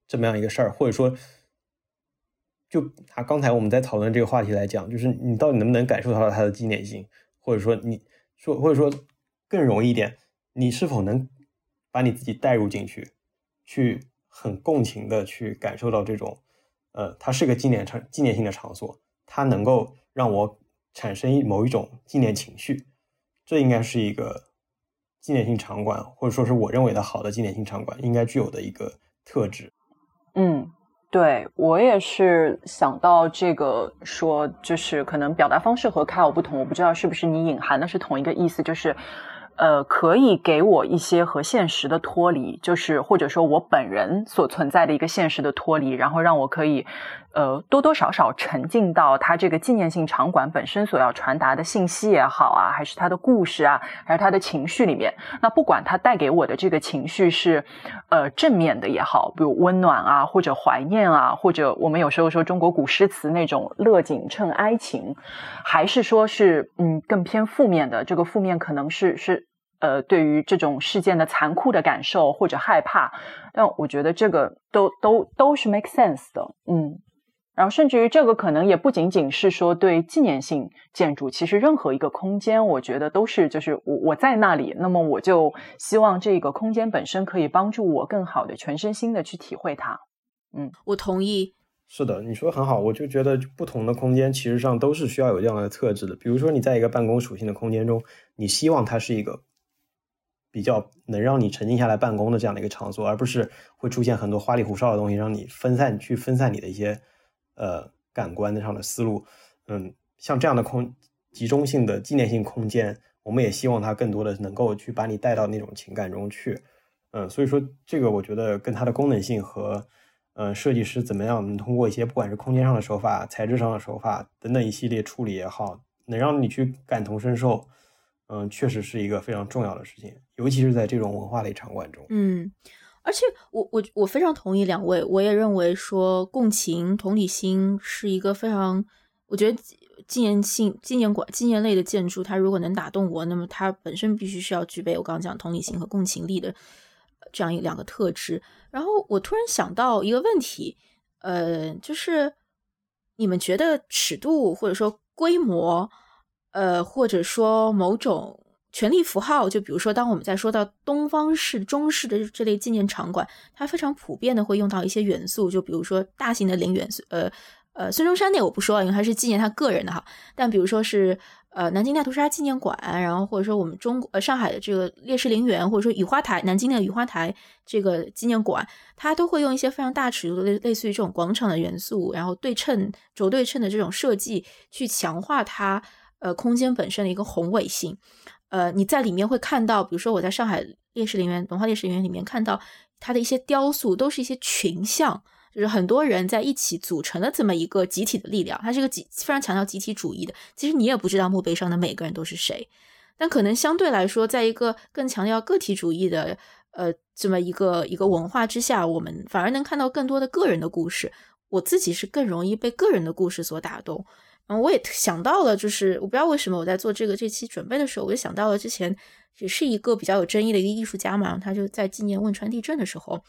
这么样一个事儿，或者说，就拿刚才我们在讨论这个话题来讲，就是你到底能不能感受到它的纪念性，或者说你说，或者说更容易一点，你是否能把你自己带入进去，去很共情的去感受到这种，呃，它是个纪念场、纪念性的场所，它能够让我产生某一种纪念情绪，这应该是一个纪念性场馆，或者说是我认为的好的纪念性场馆应该具有的一个特质。嗯，对我也是想到这个，说就是可能表达方式和凯尔不同，我不知道是不是你隐含的是同一个意思，就是。呃，可以给我一些和现实的脱离，就是或者说我本人所存在的一个现实的脱离，然后让我可以，呃，多多少少沉浸到它这个纪念性场馆本身所要传达的信息也好啊，还是它的故事啊，还是它的情绪里面。那不管它带给我的这个情绪是，呃，正面的也好，比如温暖啊，或者怀念啊，或者我们有时候说中国古诗词那种乐景衬哀情，还是说是嗯更偏负面的，这个负面可能是是。呃，对于这种事件的残酷的感受或者害怕，但我觉得这个都都都是 make sense 的，嗯。然后甚至于这个可能也不仅仅是说对纪念性建筑，其实任何一个空间，我觉得都是就是我我在那里，那么我就希望这个空间本身可以帮助我更好的全身心的去体会它。嗯，我同意。是的，你说的很好，我就觉得不同的空间其实上都是需要有这样的特质的。比如说你在一个办公属性的空间中，你希望它是一个。比较能让你沉浸下来办公的这样的一个场所，而不是会出现很多花里胡哨的东西，让你分散去分散你的一些呃感官上的思路。嗯，像这样的空集中性的纪念性空间，我们也希望它更多的能够去把你带到那种情感中去。嗯，所以说这个我觉得跟它的功能性和嗯设计师怎么样能通过一些不管是空间上的手法、材质上的手法等等一系列处理也好，能让你去感同身受。嗯，确实是一个非常重要的事情，尤其是在这种文化类场馆中。嗯，而且我我我非常同意两位，我也认为说共情、同理心是一个非常，我觉得纪念性纪念馆、纪念类的建筑，它如果能打动我，那么它本身必须是要具备我刚刚讲同理心和共情力的这样一两个特质。然后我突然想到一个问题，呃，就是你们觉得尺度或者说规模？呃，或者说某种权力符号，就比如说，当我们在说到东方式、中式的这类纪念场馆，它非常普遍的会用到一些元素，就比如说大型的陵园，呃呃，孙中山那我不说，因为他是纪念他个人的哈。但比如说是呃南京大屠杀纪念馆，然后或者说我们中国呃上海的这个烈士陵园，或者说雨花台，南京的雨花台这个纪念馆，它都会用一些非常大尺度的类类似于这种广场的元素，然后对称轴对称的这种设计，去强化它。呃，空间本身的一个宏伟性，呃，你在里面会看到，比如说我在上海烈士陵园、文化烈士陵园里面看到它的一些雕塑，都是一些群像，就是很多人在一起组成的这么一个集体的力量。它是个集非常强调集体主义的。其实你也不知道墓碑上的每个人都是谁，但可能相对来说，在一个更强调个体主义的呃这么一个一个文化之下，我们反而能看到更多的个人的故事。我自己是更容易被个人的故事所打动。嗯，我也想到了，就是我不知道为什么我在做这个这期准备的时候，我就想到了之前也是一个比较有争议的一个艺术家嘛，他就在纪念汶川地震的时候，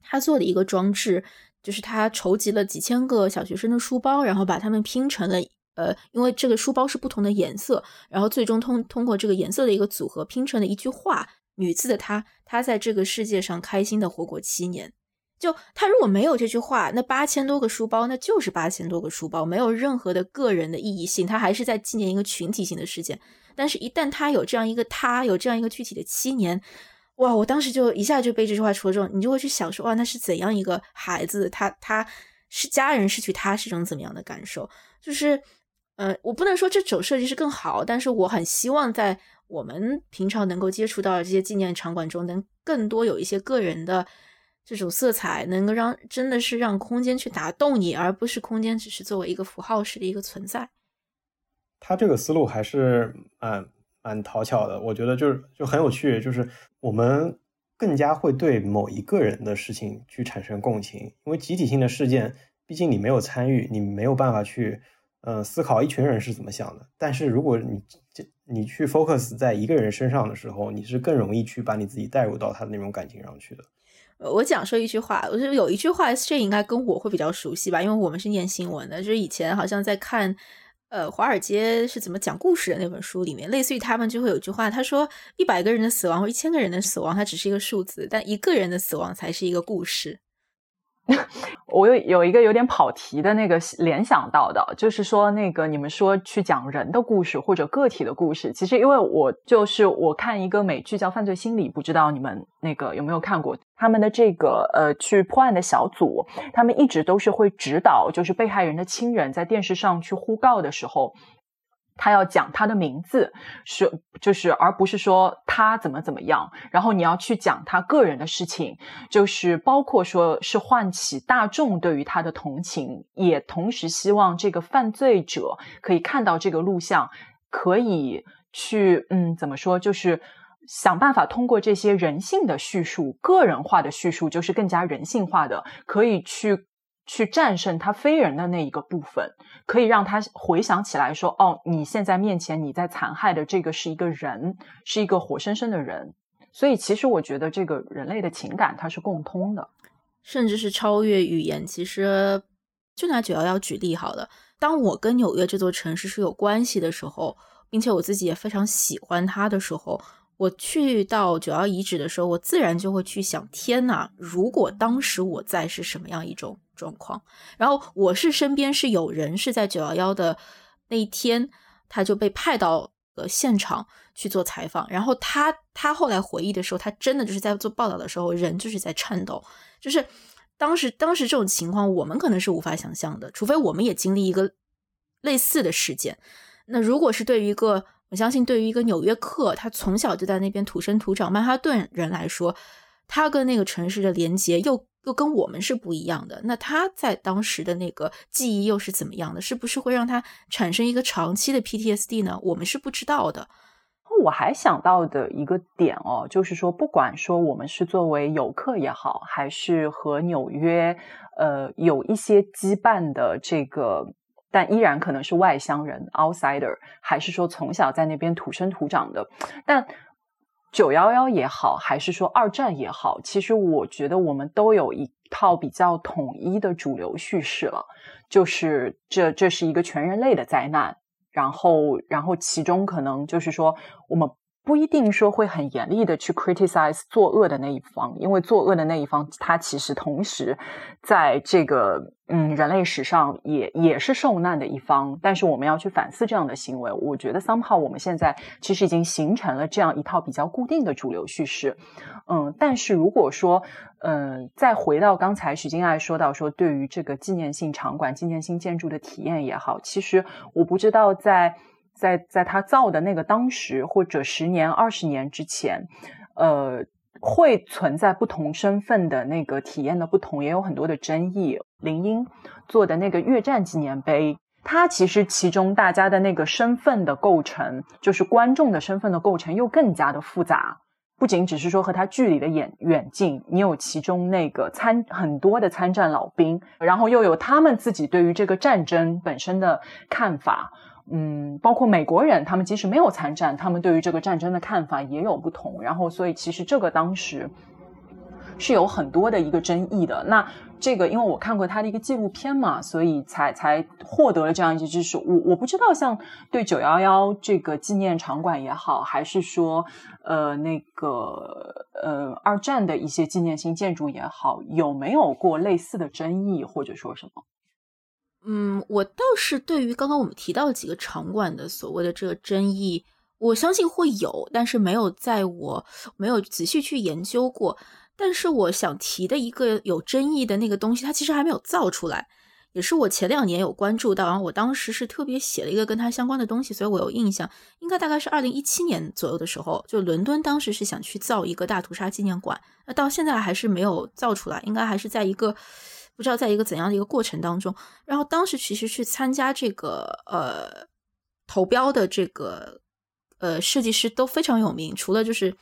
他做的一个装置，就是他筹集了几千个小学生的书包，然后把它们拼成了，呃，因为这个书包是不同的颜色，然后最终通通过这个颜色的一个组合拼成了一句话，女字的她，她在这个世界上开心的活过七年。就他如果没有这句话，那八千多个书包那就是八千多个书包，没有任何的个人的意义性，他还是在纪念一个群体性的事件。但是，一旦他有这样一个他，有这样一个具体的七年，哇！我当时就一下就被这句话戳中，你就会去想说，哇，那是怎样一个孩子？他他是家人失去他是一种怎么样的感受？就是，嗯，我不能说这种设计是更好，但是我很希望在我们平常能够接触到的这些纪念场馆中，能更多有一些个人的这种色彩，能够让真的是让空间去打动你，而不是空间只是作为一个符号式的一个存在。他这个思路还是蛮蛮讨巧的，我觉得就是就很有趣，就是我们更加会对某一个人的事情去产生共情，因为集体性的事件，毕竟你没有参与，你没有办法去。嗯，思考一群人是怎么想的。但是如果你这你去 focus 在一个人身上的时候，你是更容易去把你自己带入到他的那种感情上去的。我讲说一句话，我觉得有一句话，这应该跟我会比较熟悉吧，因为我们是念新闻的，就是以前好像在看呃华尔街是怎么讲故事的那本书里面，类似于他们就会有句话，他说一百个人的死亡或一千个人的死亡，它只是一个数字，但一个人的死亡才是一个故事。我有有一个有点跑题的那个联想到的，就是说那个你们说去讲人的故事或者个体的故事，其实因为我就是我看一个美剧叫《犯罪心理》，不知道你们那个有没有看过？他们的这个呃去破案的小组，他们一直都是会指导，就是被害人的亲人在电视上去呼告的时候。他要讲他的名字，是就是，而不是说他怎么怎么样。然后你要去讲他个人的事情，就是包括说是唤起大众对于他的同情，也同时希望这个犯罪者可以看到这个录像，可以去嗯怎么说，就是想办法通过这些人性的叙述、个人化的叙述，就是更加人性化的，可以去。去战胜他非人的那一个部分，可以让他回想起来说：“哦，你现在面前你在残害的这个是一个人，是一个活生生的人。”所以，其实我觉得这个人类的情感它是共通的，甚至是超越语言。其实，就拿九幺幺举例好了。当我跟纽约这座城市是有关系的时候，并且我自己也非常喜欢它的时候。我去到九幺遗址的时候，我自然就会去想：天呐，如果当时我在是什么样一种状况？然后我是身边是有人是在九幺幺的那一天，他就被派到呃现场去做采访。然后他他后来回忆的时候，他真的就是在做报道的时候，人就是在颤抖。就是当时当时这种情况，我们可能是无法想象的，除非我们也经历一个类似的事件。那如果是对于一个我相信，对于一个纽约客，他从小就在那边土生土长曼哈顿人来说，他跟那个城市的连接又又跟我们是不一样的。那他在当时的那个记忆又是怎么样的？是不是会让他产生一个长期的 PTSD 呢？我们是不知道的。我还想到的一个点哦，就是说，不管说我们是作为游客也好，还是和纽约呃有一些羁绊的这个。但依然可能是外乡人 （outsider），还是说从小在那边土生土长的？但九幺幺也好，还是说二战也好，其实我觉得我们都有一套比较统一的主流叙事了，就是这这是一个全人类的灾难。然后，然后其中可能就是说我们。不一定说会很严厉的去 criticize 作恶的那一方，因为作恶的那一方，他其实同时在这个嗯人类史上也也是受难的一方。但是我们要去反思这样的行为，我觉得 somehow 我们现在其实已经形成了这样一套比较固定的主流叙事。嗯，但是如果说嗯再回到刚才徐静爱说到说对于这个纪念性场馆、纪念性建筑的体验也好，其实我不知道在。在在他造的那个当时，或者十年、二十年之前，呃，会存在不同身份的那个体验的不同，也有很多的争议。林英做的那个越战纪念碑，它其实其中大家的那个身份的构成，就是观众的身份的构成，又更加的复杂。不仅只是说和他距离的远远近，你有其中那个参很多的参战老兵，然后又有他们自己对于这个战争本身的看法。嗯，包括美国人，他们即使没有参战，他们对于这个战争的看法也有不同。然后，所以其实这个当时是有很多的一个争议的。那这个，因为我看过他的一个纪录片嘛，所以才才获得了这样一些知识。我我不知道，像对九幺幺这个纪念场馆也好，还是说呃那个呃二战的一些纪念性建筑也好，有没有过类似的争议，或者说什么？嗯，我倒是对于刚刚我们提到的几个场馆的所谓的这个争议，我相信会有，但是没有在我没有仔细去研究过。但是我想提的一个有争议的那个东西，它其实还没有造出来。也是我前两年有关注到，然后我当时是特别写了一个跟它相关的东西，所以我有印象，应该大概是二零一七年左右的时候，就伦敦当时是想去造一个大屠杀纪念馆，那到现在还是没有造出来，应该还是在一个不知道在一个怎样的一个过程当中。然后当时其实去参加这个呃投标的这个呃设计师都非常有名，除了就是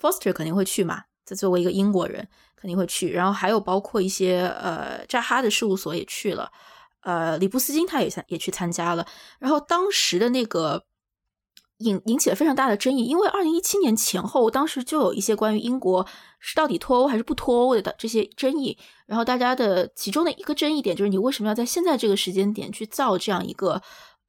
Foster 肯定会去嘛，他作为一个英国人。肯定会去，然后还有包括一些呃扎哈的事务所也去了，呃里布斯金他也参也去参加了，然后当时的那个引引起了非常大的争议，因为二零一七年前后，当时就有一些关于英国是到底脱欧还是不脱欧的这些争议，然后大家的其中的一个争议点就是你为什么要在现在这个时间点去造这样一个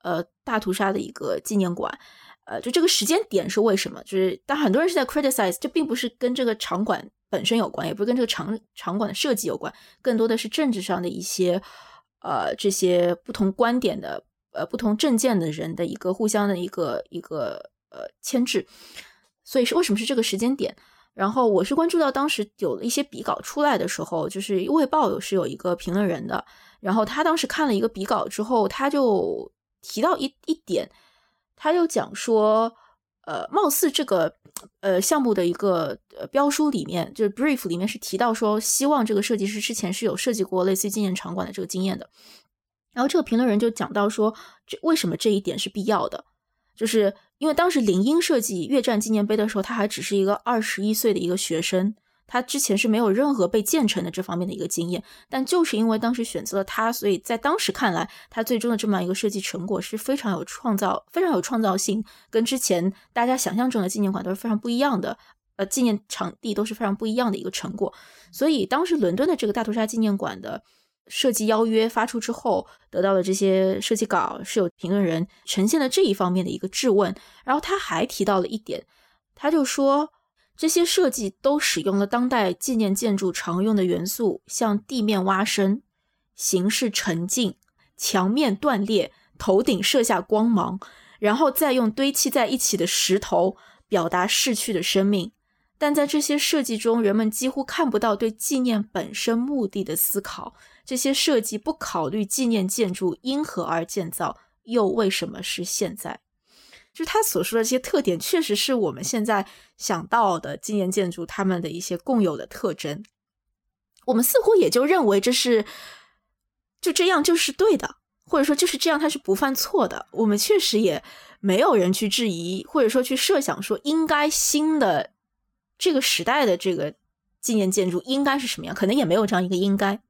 呃大屠杀的一个纪念馆？呃，就这个时间点是为什么？就是当很多人是在 criticize，这并不是跟这个场馆。本身有关，也不是跟这个场场馆的设计有关，更多的是政治上的一些，呃，这些不同观点的，呃，不同政见的人的一个互相的一个一个呃牵制。所以是为什么是这个时间点？然后我是关注到当时有了一些笔稿出来的时候，就是《卫报》有是有一个评论人的，然后他当时看了一个笔稿之后，他就提到一一点，他就讲说。呃，貌似这个呃项目的一个呃标书里面，就是 brief 里面是提到说，希望这个设计师之前是有设计过类似于纪念场馆的这个经验的。然后这个评论人就讲到说，这为什么这一点是必要的？就是因为当时林英设计越战纪念碑的时候，他还只是一个二十一岁的一个学生。他之前是没有任何被建成的这方面的一个经验，但就是因为当时选择了他，所以在当时看来，他最终的这么一个设计成果是非常有创造、非常有创造性，跟之前大家想象中的纪念馆都是非常不一样的。呃，纪念场地都是非常不一样的一个成果。所以当时伦敦的这个大屠杀纪念馆的设计邀约发出之后，得到了这些设计稿，是有评论人呈现了这一方面的一个质问。然后他还提到了一点，他就说。这些设计都使用了当代纪念建筑常用的元素，像地面挖深、形式沉静、墙面断裂、头顶射下光芒，然后再用堆砌在一起的石头表达逝去的生命。但在这些设计中，人们几乎看不到对纪念本身目的的思考。这些设计不考虑纪念建筑因何而建造，又为什么是现在？就是他所说的这些特点，确实是我们现在想到的纪念建筑他们的一些共有的特征。我们似乎也就认为这是就这样就是对的，或者说就是这样，它是不犯错的。我们确实也没有人去质疑，或者说去设想说应该新的这个时代的这个纪念建筑应该是什么样，可能也没有这样一个应该。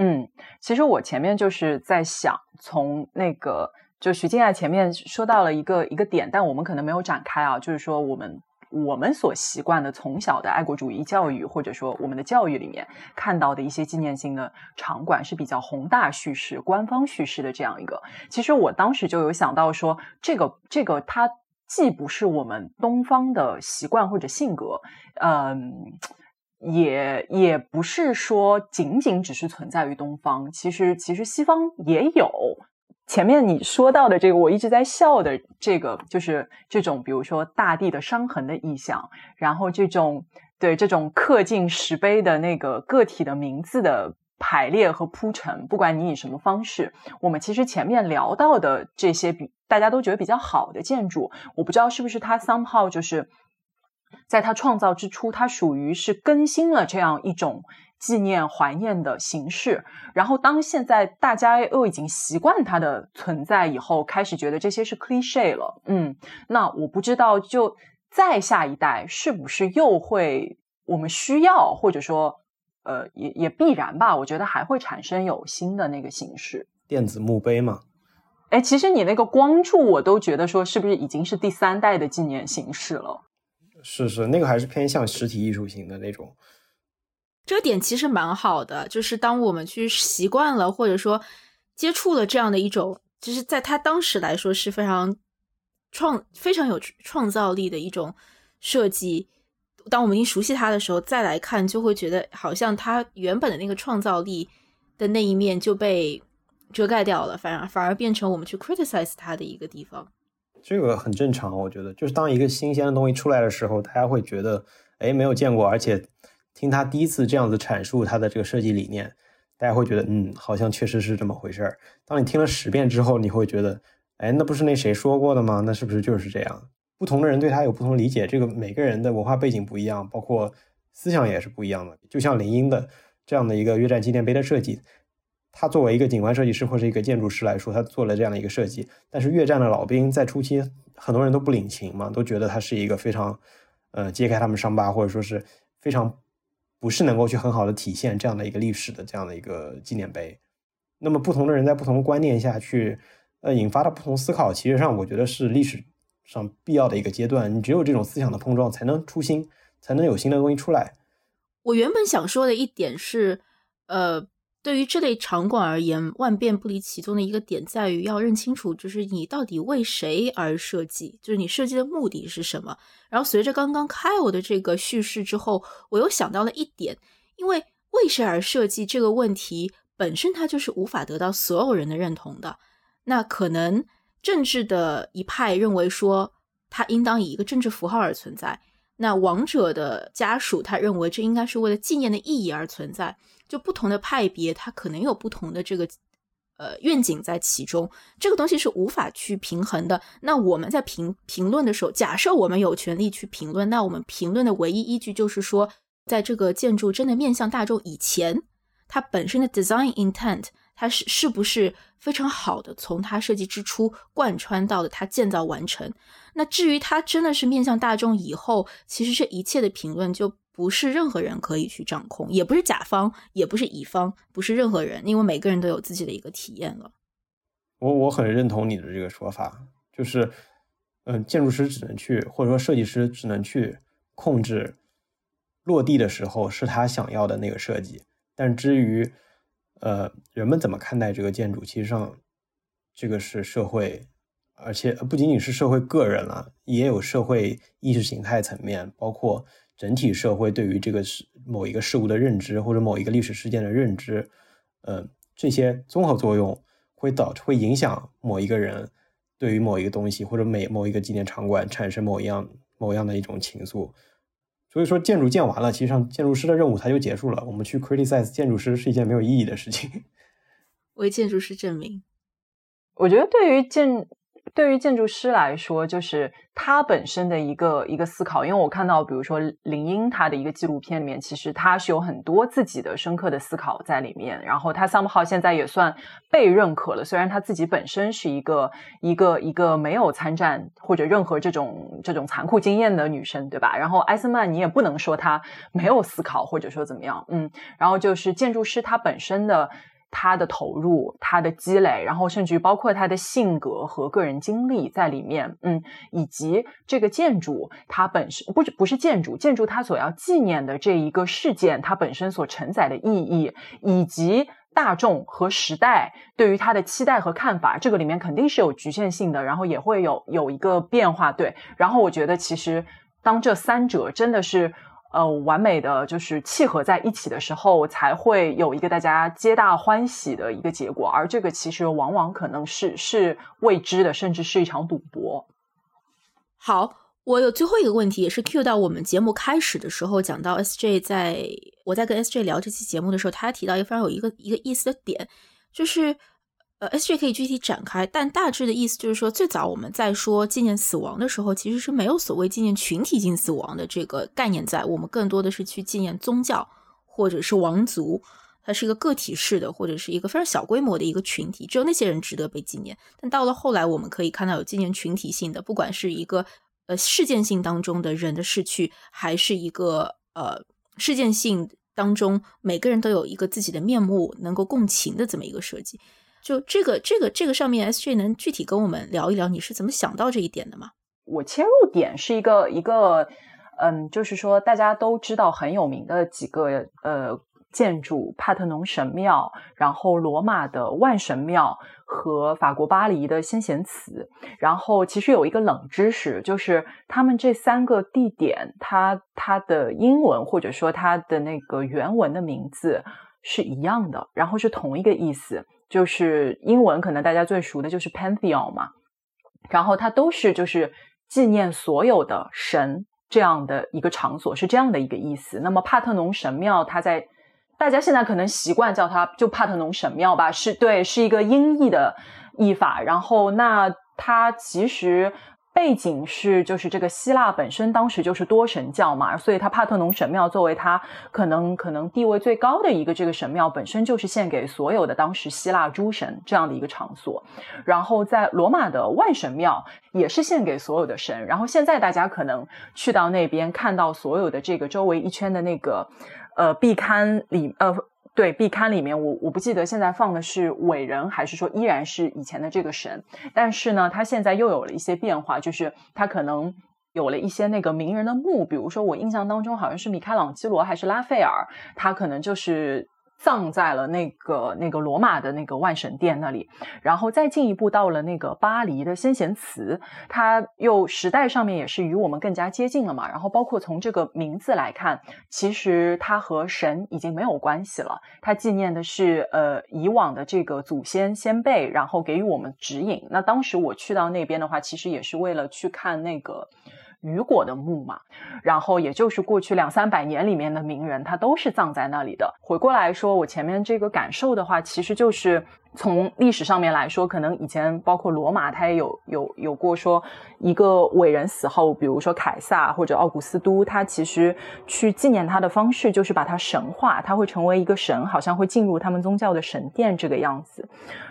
嗯，其实我前面就是在想从那个。就徐静爱前面说到了一个一个点，但我们可能没有展开啊。就是说，我们我们所习惯的从小的爱国主义教育，或者说我们的教育里面看到的一些纪念性的场馆是比较宏大叙事、官方叙事的这样一个。其实我当时就有想到说，这个这个它既不是我们东方的习惯或者性格，嗯，也也不是说仅仅只是存在于东方，其实其实西方也有。前面你说到的这个，我一直在笑的这个，就是这种，比如说大地的伤痕的意象，然后这种对这种刻进石碑的那个个体的名字的排列和铺陈，不管你以什么方式，我们其实前面聊到的这些比大家都觉得比较好的建筑，我不知道是不是它 somehow 就是在他创造之初，它属于是更新了这样一种。纪念怀念的形式，然后当现在大家又已经习惯它的存在以后，开始觉得这些是 cliche 了。嗯，那我不知道，就再下一代是不是又会我们需要，或者说，呃，也也必然吧？我觉得还会产生有新的那个形式，电子墓碑嘛。哎，其实你那个光柱，我都觉得说是不是已经是第三代的纪念形式了？是是，那个还是偏向实体艺术型的那种。这点其实蛮好的，就是当我们去习惯了，或者说接触了这样的一种，就是在他当时来说是非常创、非常有创造力的一种设计。当我们已经熟悉它的时候，再来看，就会觉得好像它原本的那个创造力的那一面就被遮盖掉了，反而反而变成我们去 criticize 它的一个地方。这个很正常，我觉得，就是当一个新鲜的东西出来的时候，大家会觉得，哎，没有见过，而且。听他第一次这样子阐述他的这个设计理念，大家会觉得，嗯，好像确实是这么回事儿。当你听了十遍之后，你会觉得，哎，那不是那谁说过的吗？那是不是就是这样？不同的人对他有不同理解，这个每个人的文化背景不一样，包括思想也是不一样的。就像林英的这样的一个越战纪念碑的设计，他作为一个景观设计师或者一个建筑师来说，他做了这样的一个设计，但是越战的老兵在初期很多人都不领情嘛，都觉得他是一个非常，呃，揭开他们伤疤，或者说是非常。不是能够去很好的体现这样的一个历史的这样的一个纪念碑，那么不同的人在不同观念下去，呃，引发的不同思考，其实上我觉得是历史上必要的一个阶段。你只有这种思想的碰撞，才能出新，才能有新的东西出来。我原本想说的一点是，呃。对于这类场馆而言，万变不离其宗的一个点在于要认清楚，就是你到底为谁而设计，就是你设计的目的是什么。然后随着刚刚开我的这个叙事之后，我又想到了一点，因为为谁而设计这个问题本身，它就是无法得到所有人的认同的。那可能政治的一派认为说，它应当以一个政治符号而存在；那王者的家属他认为这应该是为了纪念的意义而存在。就不同的派别，它可能有不同的这个呃愿景在其中，这个东西是无法去平衡的。那我们在评评论的时候，假设我们有权利去评论，那我们评论的唯一依据就是说，在这个建筑真的面向大众以前，它本身的 design intent。它是是不是非常好的？从它设计之初贯穿到了它建造完成。那至于它真的是面向大众以后，其实这一切的评论就不是任何人可以去掌控，也不是甲方，也不是乙方，不是任何人，因为每个人都有自己的一个体验了。我我很认同你的这个说法，就是，嗯，建筑师只能去，或者说设计师只能去控制落地的时候是他想要的那个设计，但至于。呃，人们怎么看待这个建筑？其实上，这个是社会，而且不仅仅是社会个人了，也有社会意识形态层面，包括整体社会对于这个事某一个事物的认知，或者某一个历史事件的认知，呃，这些综合作用会导会影响某一个人对于某一个东西或者每某一个纪念场馆产生某一样某样的一种情愫。所以说，建筑建完了，其实上建筑师的任务它就结束了。我们去 criticize 建筑师是一件没有意义的事情。为建筑师证明，我觉得对于建。对于建筑师来说，就是他本身的一个一个思考。因为我看到，比如说林英他的一个纪录片里面，其实他是有很多自己的深刻的思考在里面。然后他 somehow 现在也算被认可了，虽然他自己本身是一个一个一个没有参战或者任何这种这种残酷经验的女生，对吧？然后艾森曼你也不能说他没有思考或者说怎么样，嗯。然后就是建筑师他本身的。他的投入，他的积累，然后甚至于包括他的性格和个人经历在里面，嗯，以及这个建筑它本身不不是建筑，建筑它所要纪念的这一个事件，它本身所承载的意义，以及大众和时代对于它的期待和看法，这个里面肯定是有局限性的，然后也会有有一个变化，对。然后我觉得其实当这三者真的是。呃，完美的就是契合在一起的时候，才会有一个大家皆大欢喜的一个结果。而这个其实往往可能是是未知的，甚至是一场赌博。好，我有最后一个问题，也是 Q 到我们节目开始的时候讲到 SJ，在我在跟 SJ 聊这期节目的时候，他提到一个非常有一个一个意思的点，就是。呃，S J 可以具体展开，但大致的意思就是说，最早我们在说纪念死亡的时候，其实是没有所谓纪念群体性死亡的这个概念在，我们更多的是去纪念宗教或者是王族，它是一个个体式的或者是一个非常小规模的一个群体，只有那些人值得被纪念。但到了后来，我们可以看到有纪念群体性的，不管是一个呃事件性当中的人的逝去，还是一个呃事件性当中每个人都有一个自己的面目能够共情的这么一个设计。就这个这个这个上面，S J 能具体跟我们聊一聊，你是怎么想到这一点的吗？我切入点是一个一个，嗯，就是说大家都知道很有名的几个呃建筑，帕特农神庙，然后罗马的万神庙和法国巴黎的先贤祠。然后其实有一个冷知识，就是他们这三个地点，它它的英文或者说它的那个原文的名字是一样的，然后是同一个意思。就是英文可能大家最熟的就是 Pantheon 嘛，然后它都是就是纪念所有的神这样的一个场所，是这样的一个意思。那么帕特农神庙它在大家现在可能习惯叫它就帕特农神庙吧，是对，是一个音译的译法。然后那它其实。背景是，就是这个希腊本身当时就是多神教嘛，所以它帕特农神庙作为它可能可能地位最高的一个这个神庙，本身就是献给所有的当时希腊诸神这样的一个场所。然后在罗马的万神庙也是献给所有的神。然后现在大家可能去到那边看到所有的这个周围一圈的那个呃壁龛里呃。对壁龛里面，我我不记得现在放的是伟人，还是说依然是以前的这个神。但是呢，他现在又有了一些变化，就是他可能有了一些那个名人的墓，比如说我印象当中好像是米开朗基罗还是拉斐尔，他可能就是。葬在了那个那个罗马的那个万神殿那里，然后再进一步到了那个巴黎的先贤祠，它又时代上面也是与我们更加接近了嘛。然后包括从这个名字来看，其实它和神已经没有关系了，它纪念的是呃以往的这个祖先先辈，然后给予我们指引。那当时我去到那边的话，其实也是为了去看那个。雨果的墓嘛，然后也就是过去两三百年里面的名人，他都是葬在那里的。回过来说，我前面这个感受的话，其实就是。从历史上面来说，可能以前包括罗马，它也有有有过说一个伟人死后，比如说凯撒或者奥古斯都，他其实去纪念他的方式就是把他神化，他会成为一个神，好像会进入他们宗教的神殿这个样子。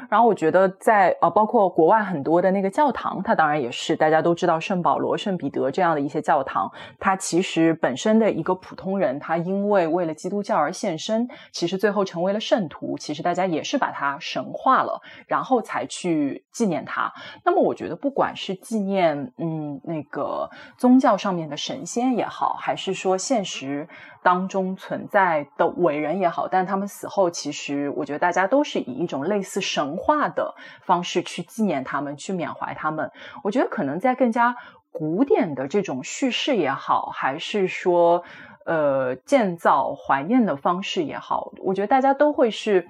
然后我觉得在呃，包括国外很多的那个教堂，它当然也是大家都知道圣保罗、圣彼得这样的一些教堂，它其实本身的一个普通人，他因为为了基督教而献身，其实最后成为了圣徒，其实大家也是把他神。化了，然后才去纪念他。那么，我觉得不管是纪念嗯那个宗教上面的神仙也好，还是说现实当中存在的伟人也好，但他们死后，其实我觉得大家都是以一种类似神话的方式去纪念他们，去缅怀他们。我觉得可能在更加古典的这种叙事也好，还是说呃建造怀念的方式也好，我觉得大家都会是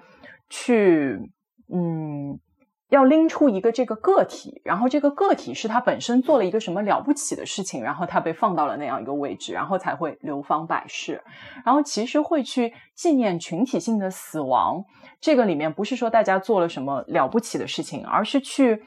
去。嗯，要拎出一个这个个体，然后这个个体是他本身做了一个什么了不起的事情，然后他被放到了那样一个位置，然后才会流芳百世。然后其实会去纪念群体性的死亡，这个里面不是说大家做了什么了不起的事情，而是去，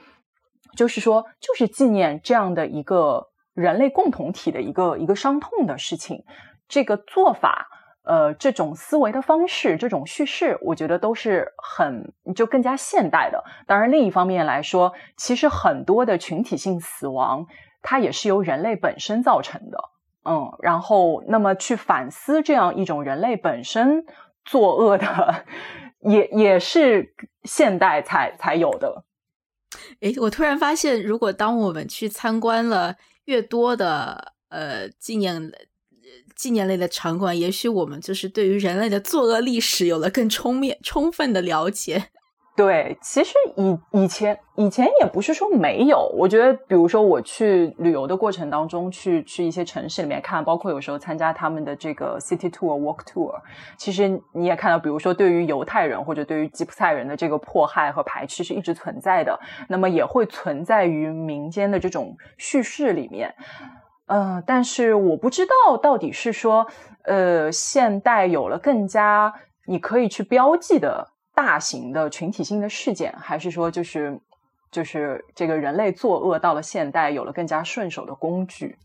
就是说，就是纪念这样的一个人类共同体的一个一个伤痛的事情，这个做法。呃，这种思维的方式，这种叙事，我觉得都是很就更加现代的。当然，另一方面来说，其实很多的群体性死亡，它也是由人类本身造成的。嗯，然后那么去反思这样一种人类本身作恶的，也也是现代才才有的。诶，我突然发现，如果当我们去参观了越多的呃纪念。纪念类的场馆，也许我们就是对于人类的作恶历史有了更充面、充分的了解。对，其实以以前以前也不是说没有，我觉得，比如说我去旅游的过程当中，去去一些城市里面看，包括有时候参加他们的这个 city tour、walk tour，其实你也看到，比如说对于犹太人或者对于吉普赛人的这个迫害和排斥是一直存在的，那么也会存在于民间的这种叙事里面。嗯，但是我不知道到底是说，呃，现代有了更加你可以去标记的大型的群体性的事件，还是说就是就是这个人类作恶到了现代有了更加顺手的工具？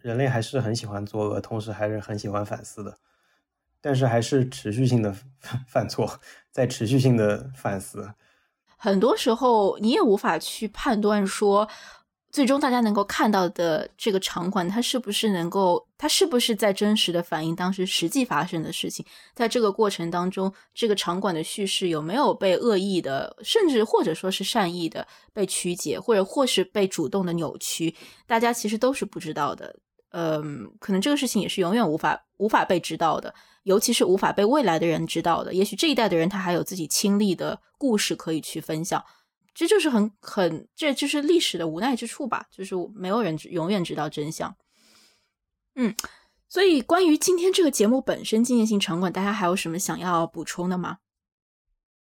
人类还是很喜欢作恶，同时还是很喜欢反思的，但是还是持续性的 犯错，在持续性的反思。很多时候你也无法去判断说。最终，大家能够看到的这个场馆，它是不是能够，它是不是在真实的反映当时实际发生的事情？在这个过程当中，这个场馆的叙事有没有被恶意的，甚至或者说是善意的被曲解，或者或是被主动的扭曲？大家其实都是不知道的。嗯，可能这个事情也是永远无法无法被知道的，尤其是无法被未来的人知道的。也许这一代的人，他还有自己亲历的故事可以去分享。这就是很很，这就是历史的无奈之处吧，就是没有人永远知道真相。嗯，所以关于今天这个节目本身纪念性场馆，大家还有什么想要补充的吗？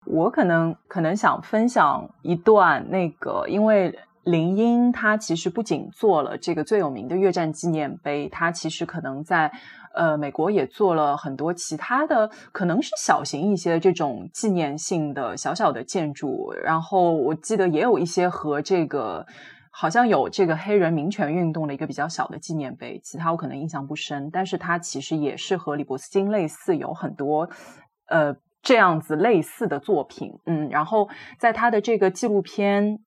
我可能可能想分享一段那个，因为。林英他其实不仅做了这个最有名的越战纪念碑，他其实可能在呃，美国也做了很多其他的，可能是小型一些这种纪念性的小小的建筑。然后我记得也有一些和这个好像有这个黑人民权运动的一个比较小的纪念碑，其他我可能印象不深。但是它其实也是和李伯斯金类似，有很多呃这样子类似的作品。嗯，然后在他的这个纪录片。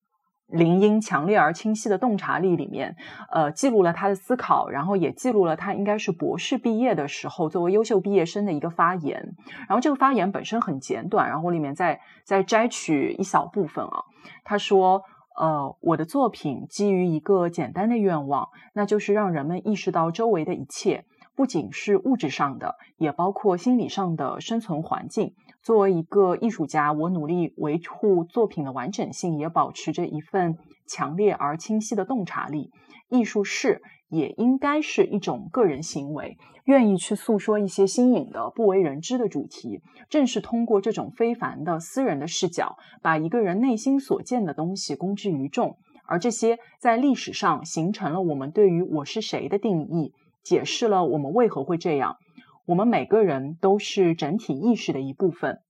林荫强烈而清晰的洞察力里面，呃，记录了他的思考，然后也记录了他应该是博士毕业的时候作为优秀毕业生的一个发言。然后这个发言本身很简短，然后里面再再摘取一小部分啊。他说：“呃，我的作品基于一个简单的愿望，那就是让人们意识到周围的一切，不仅是物质上的，也包括心理上的生存环境。”作为一个艺术家，我努力维护作品的完整性，也保持着一份强烈而清晰的洞察力。艺术是，也应该是一种个人行为，愿意去诉说一些新颖的、不为人知的主题。正是通过这种非凡的私人的视角，把一个人内心所见的东西公之于众，而这些在历史上形成了我们对于我是谁的定义，解释了我们为何会这样。我们每个人都是整体意识的一部分，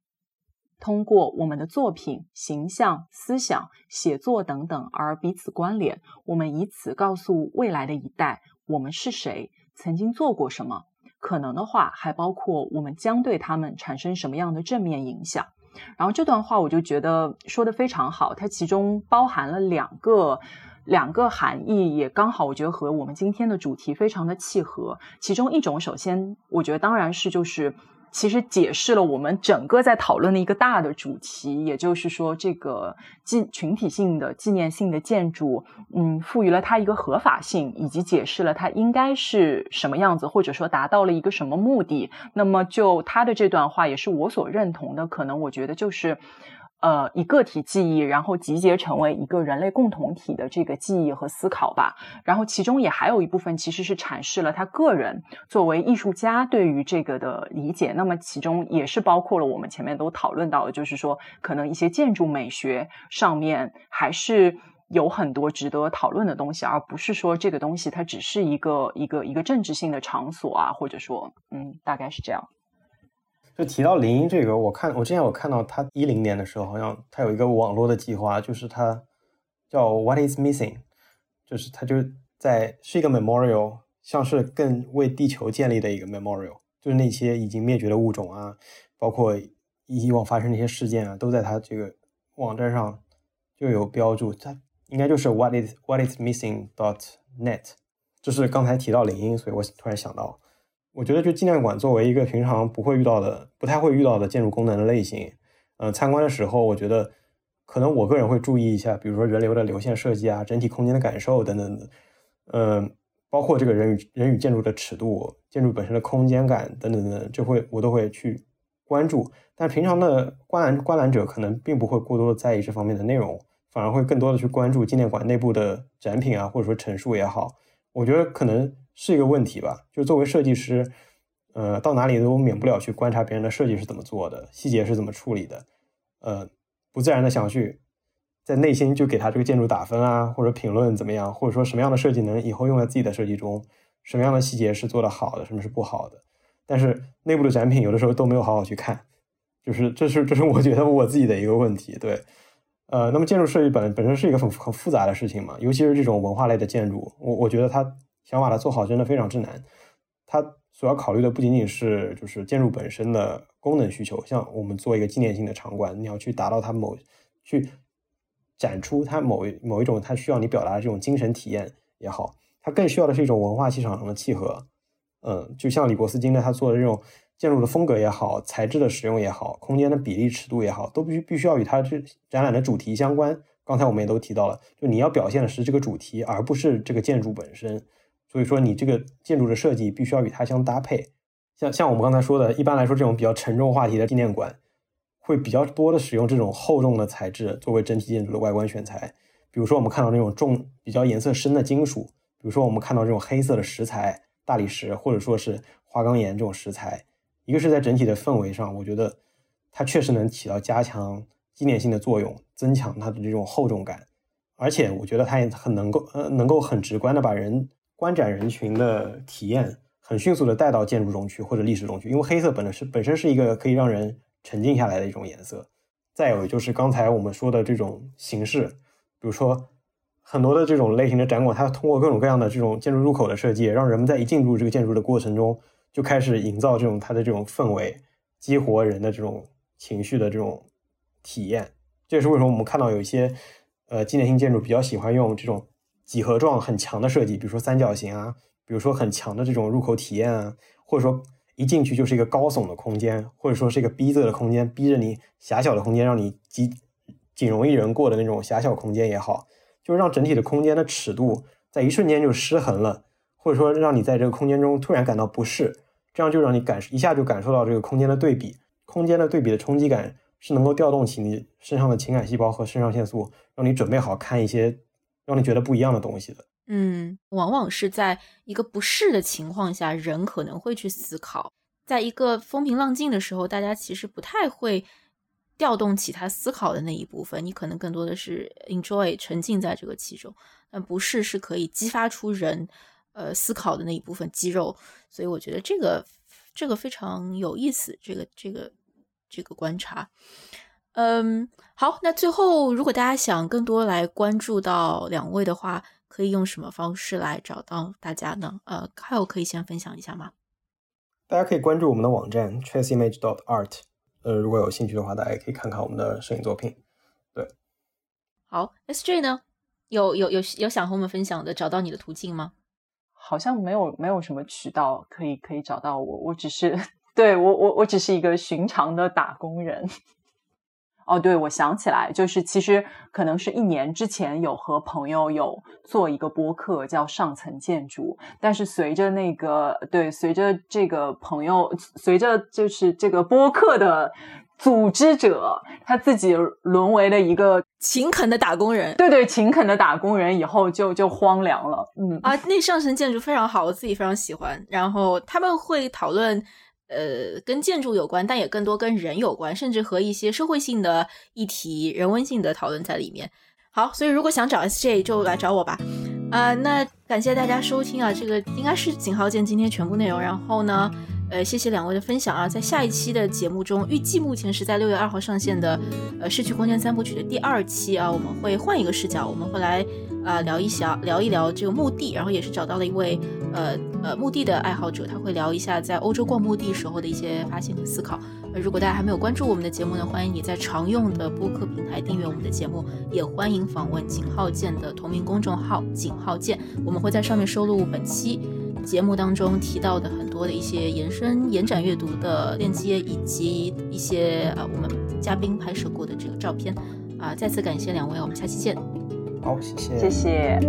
通过我们的作品、形象、思想、写作等等而彼此关联。我们以此告诉未来的一代，我们是谁，曾经做过什么，可能的话还包括我们将对他们产生什么样的正面影响。然后这段话我就觉得说的非常好，它其中包含了两个。两个含义也刚好，我觉得和我们今天的主题非常的契合。其中一种，首先，我觉得当然是就是，其实解释了我们整个在讨论的一个大的主题，也就是说，这个纪群体性的纪念性的建筑，嗯，赋予了它一个合法性，以及解释了它应该是什么样子，或者说达到了一个什么目的。那么，就他的这段话也是我所认同的，可能我觉得就是。呃，以个体记忆，然后集结成为一个人类共同体的这个记忆和思考吧。然后其中也还有一部分其实是阐释了他个人作为艺术家对于这个的理解。那么其中也是包括了我们前面都讨论到的，就是说可能一些建筑美学上面还是有很多值得讨论的东西，而不是说这个东西它只是一个一个一个政治性的场所啊，或者说，嗯，大概是这样。就提到林荫这个，我看我之前我看到他一零年的时候，好像他有一个网络的计划，就是他叫 What is missing，就是他就在是一个 memorial，像是更为地球建立的一个 memorial，就是那些已经灭绝的物种啊，包括以往发生那些事件啊，都在他这个网站上就有标注，他应该就是 What is What is missing dot net，就是刚才提到林荫，所以我突然想到。我觉得，就纪念馆作为一个平常不会遇到的、不太会遇到的建筑功能的类型，呃，参观的时候，我觉得可能我个人会注意一下，比如说人流的流线设计啊、整体空间的感受等等的，嗯，包括这个人与人与建筑的尺度、建筑本身的空间感等等等，就会我都会去关注。但平常的观览观览者可能并不会过多的在意这方面的内容，反而会更多的去关注纪念馆内部的展品啊，或者说陈述也好。我觉得可能。是一个问题吧，就作为设计师，呃，到哪里都免不了去观察别人的设计是怎么做的，细节是怎么处理的，呃，不自然的想去在内心就给他这个建筑打分啊，或者评论怎么样，或者说什么样的设计能以后用在自己的设计中，什么样的细节是做的好的，什么是不好的，但是内部的展品有的时候都没有好好去看，就是这是这是我觉得我自己的一个问题，对，呃，那么建筑设计本本身是一个很很复杂的事情嘛，尤其是这种文化类的建筑，我我觉得它。想把它做好真的非常之难，它所要考虑的不仅仅是就是建筑本身的功能需求，像我们做一个纪念性的场馆，你要去达到它某去展出它某一某一种它需要你表达的这种精神体验也好，它更需要的是一种文化气场上的契合。嗯，就像李伯斯金的他做的这种建筑的风格也好，材质的使用也好，空间的比例尺度也好，都必须必须要与它这展览的主题相关。刚才我们也都提到了，就你要表现的是这个主题，而不是这个建筑本身。所以说，你这个建筑的设计必须要与它相搭配。像像我们刚才说的，一般来说，这种比较沉重话题的纪念馆，会比较多的使用这种厚重的材质作为整体建筑的外观选材。比如说，我们看到那种重、比较颜色深的金属，比如说我们看到这种黑色的石材、大理石，或者说是花岗岩这种石材。一个是在整体的氛围上，我觉得它确实能起到加强纪念性的作用，增强它的这种厚重感。而且，我觉得它也很能够呃，能够很直观的把人。观展人群的体验很迅速的带到建筑中去或者历史中去，因为黑色本来是本身是一个可以让人沉静下来的一种颜色。再有就是刚才我们说的这种形式，比如说很多的这种类型的展馆，它通过各种各样的这种建筑入口的设计，让人们在一进入这个建筑的过程中就开始营造这种它的这种氛围，激活人的这种情绪的这种体验。这也是为什么我们看到有一些呃纪念性建筑比较喜欢用这种几何状很强的设计，比如说三角形啊。比如说很强的这种入口体验啊，或者说一进去就是一个高耸的空间，或者说是一个逼仄的空间，逼着你狭小的空间让你仅仅容一人过的那种狭小空间也好，就是让整体的空间的尺度在一瞬间就失衡了，或者说让你在这个空间中突然感到不适，这样就让你感一下就感受到这个空间的对比，空间的对比的冲击感是能够调动起你身上的情感细胞和肾上腺素，让你准备好看一些让你觉得不一样的东西的。嗯，往往是在一个不适的情况下，人可能会去思考；在一个风平浪静的时候，大家其实不太会调动起他思考的那一部分。你可能更多的是 enjoy 沉浸在这个其中，但不是是可以激发出人呃思考的那一部分肌肉。所以我觉得这个这个非常有意思，这个这个这个观察。嗯，好，那最后如果大家想更多来关注到两位的话。可以用什么方式来找到大家呢？呃，还有可以先分享一下吗？大家可以关注我们的网站 traceimage dot art。呃，如果有兴趣的话，大家也可以看看我们的摄影作品。对，好，SJ 呢？有有有有想和我们分享的找到你的途径吗？好像没有，没有什么渠道可以可以找到我。我只是 对我我我只是一个寻常的打工人。哦，对，我想起来，就是其实可能是一年之前有和朋友有做一个播客，叫上层建筑。但是随着那个，对，随着这个朋友，随着就是这个播客的组织者他自己沦为了一个勤恳的打工人，对对，勤恳的打工人以后就就荒凉了。嗯啊，那上层建筑非常好，我自己非常喜欢。然后他们会讨论。呃，跟建筑有关，但也更多跟人有关，甚至和一些社会性的议题、人文性的讨论在里面。好，所以如果想找 SJ，就来找我吧。啊，那感谢大家收听啊，这个应该是景浩见今天全部内容。然后呢，呃，谢谢两位的分享啊，在下一期的节目中，预计目前是在六月二号上线的，呃，市区空间三部曲的第二期啊，我们会换一个视角，我们会来。啊，聊一下，聊一聊这个墓地，然后也是找到了一位呃呃墓地的爱好者，他会聊一下在欧洲逛墓地时候的一些发现和思考。呃，如果大家还没有关注我们的节目呢，欢迎你在常用的播客平台订阅我们的节目，也欢迎访问井号健的同名公众号井号健，我们会在上面收录本期节目当中提到的很多的一些延伸延展阅读的链接，以及一些呃我们嘉宾拍摄过的这个照片。啊，再次感谢两位，我们下期见。好，谢谢，谢谢。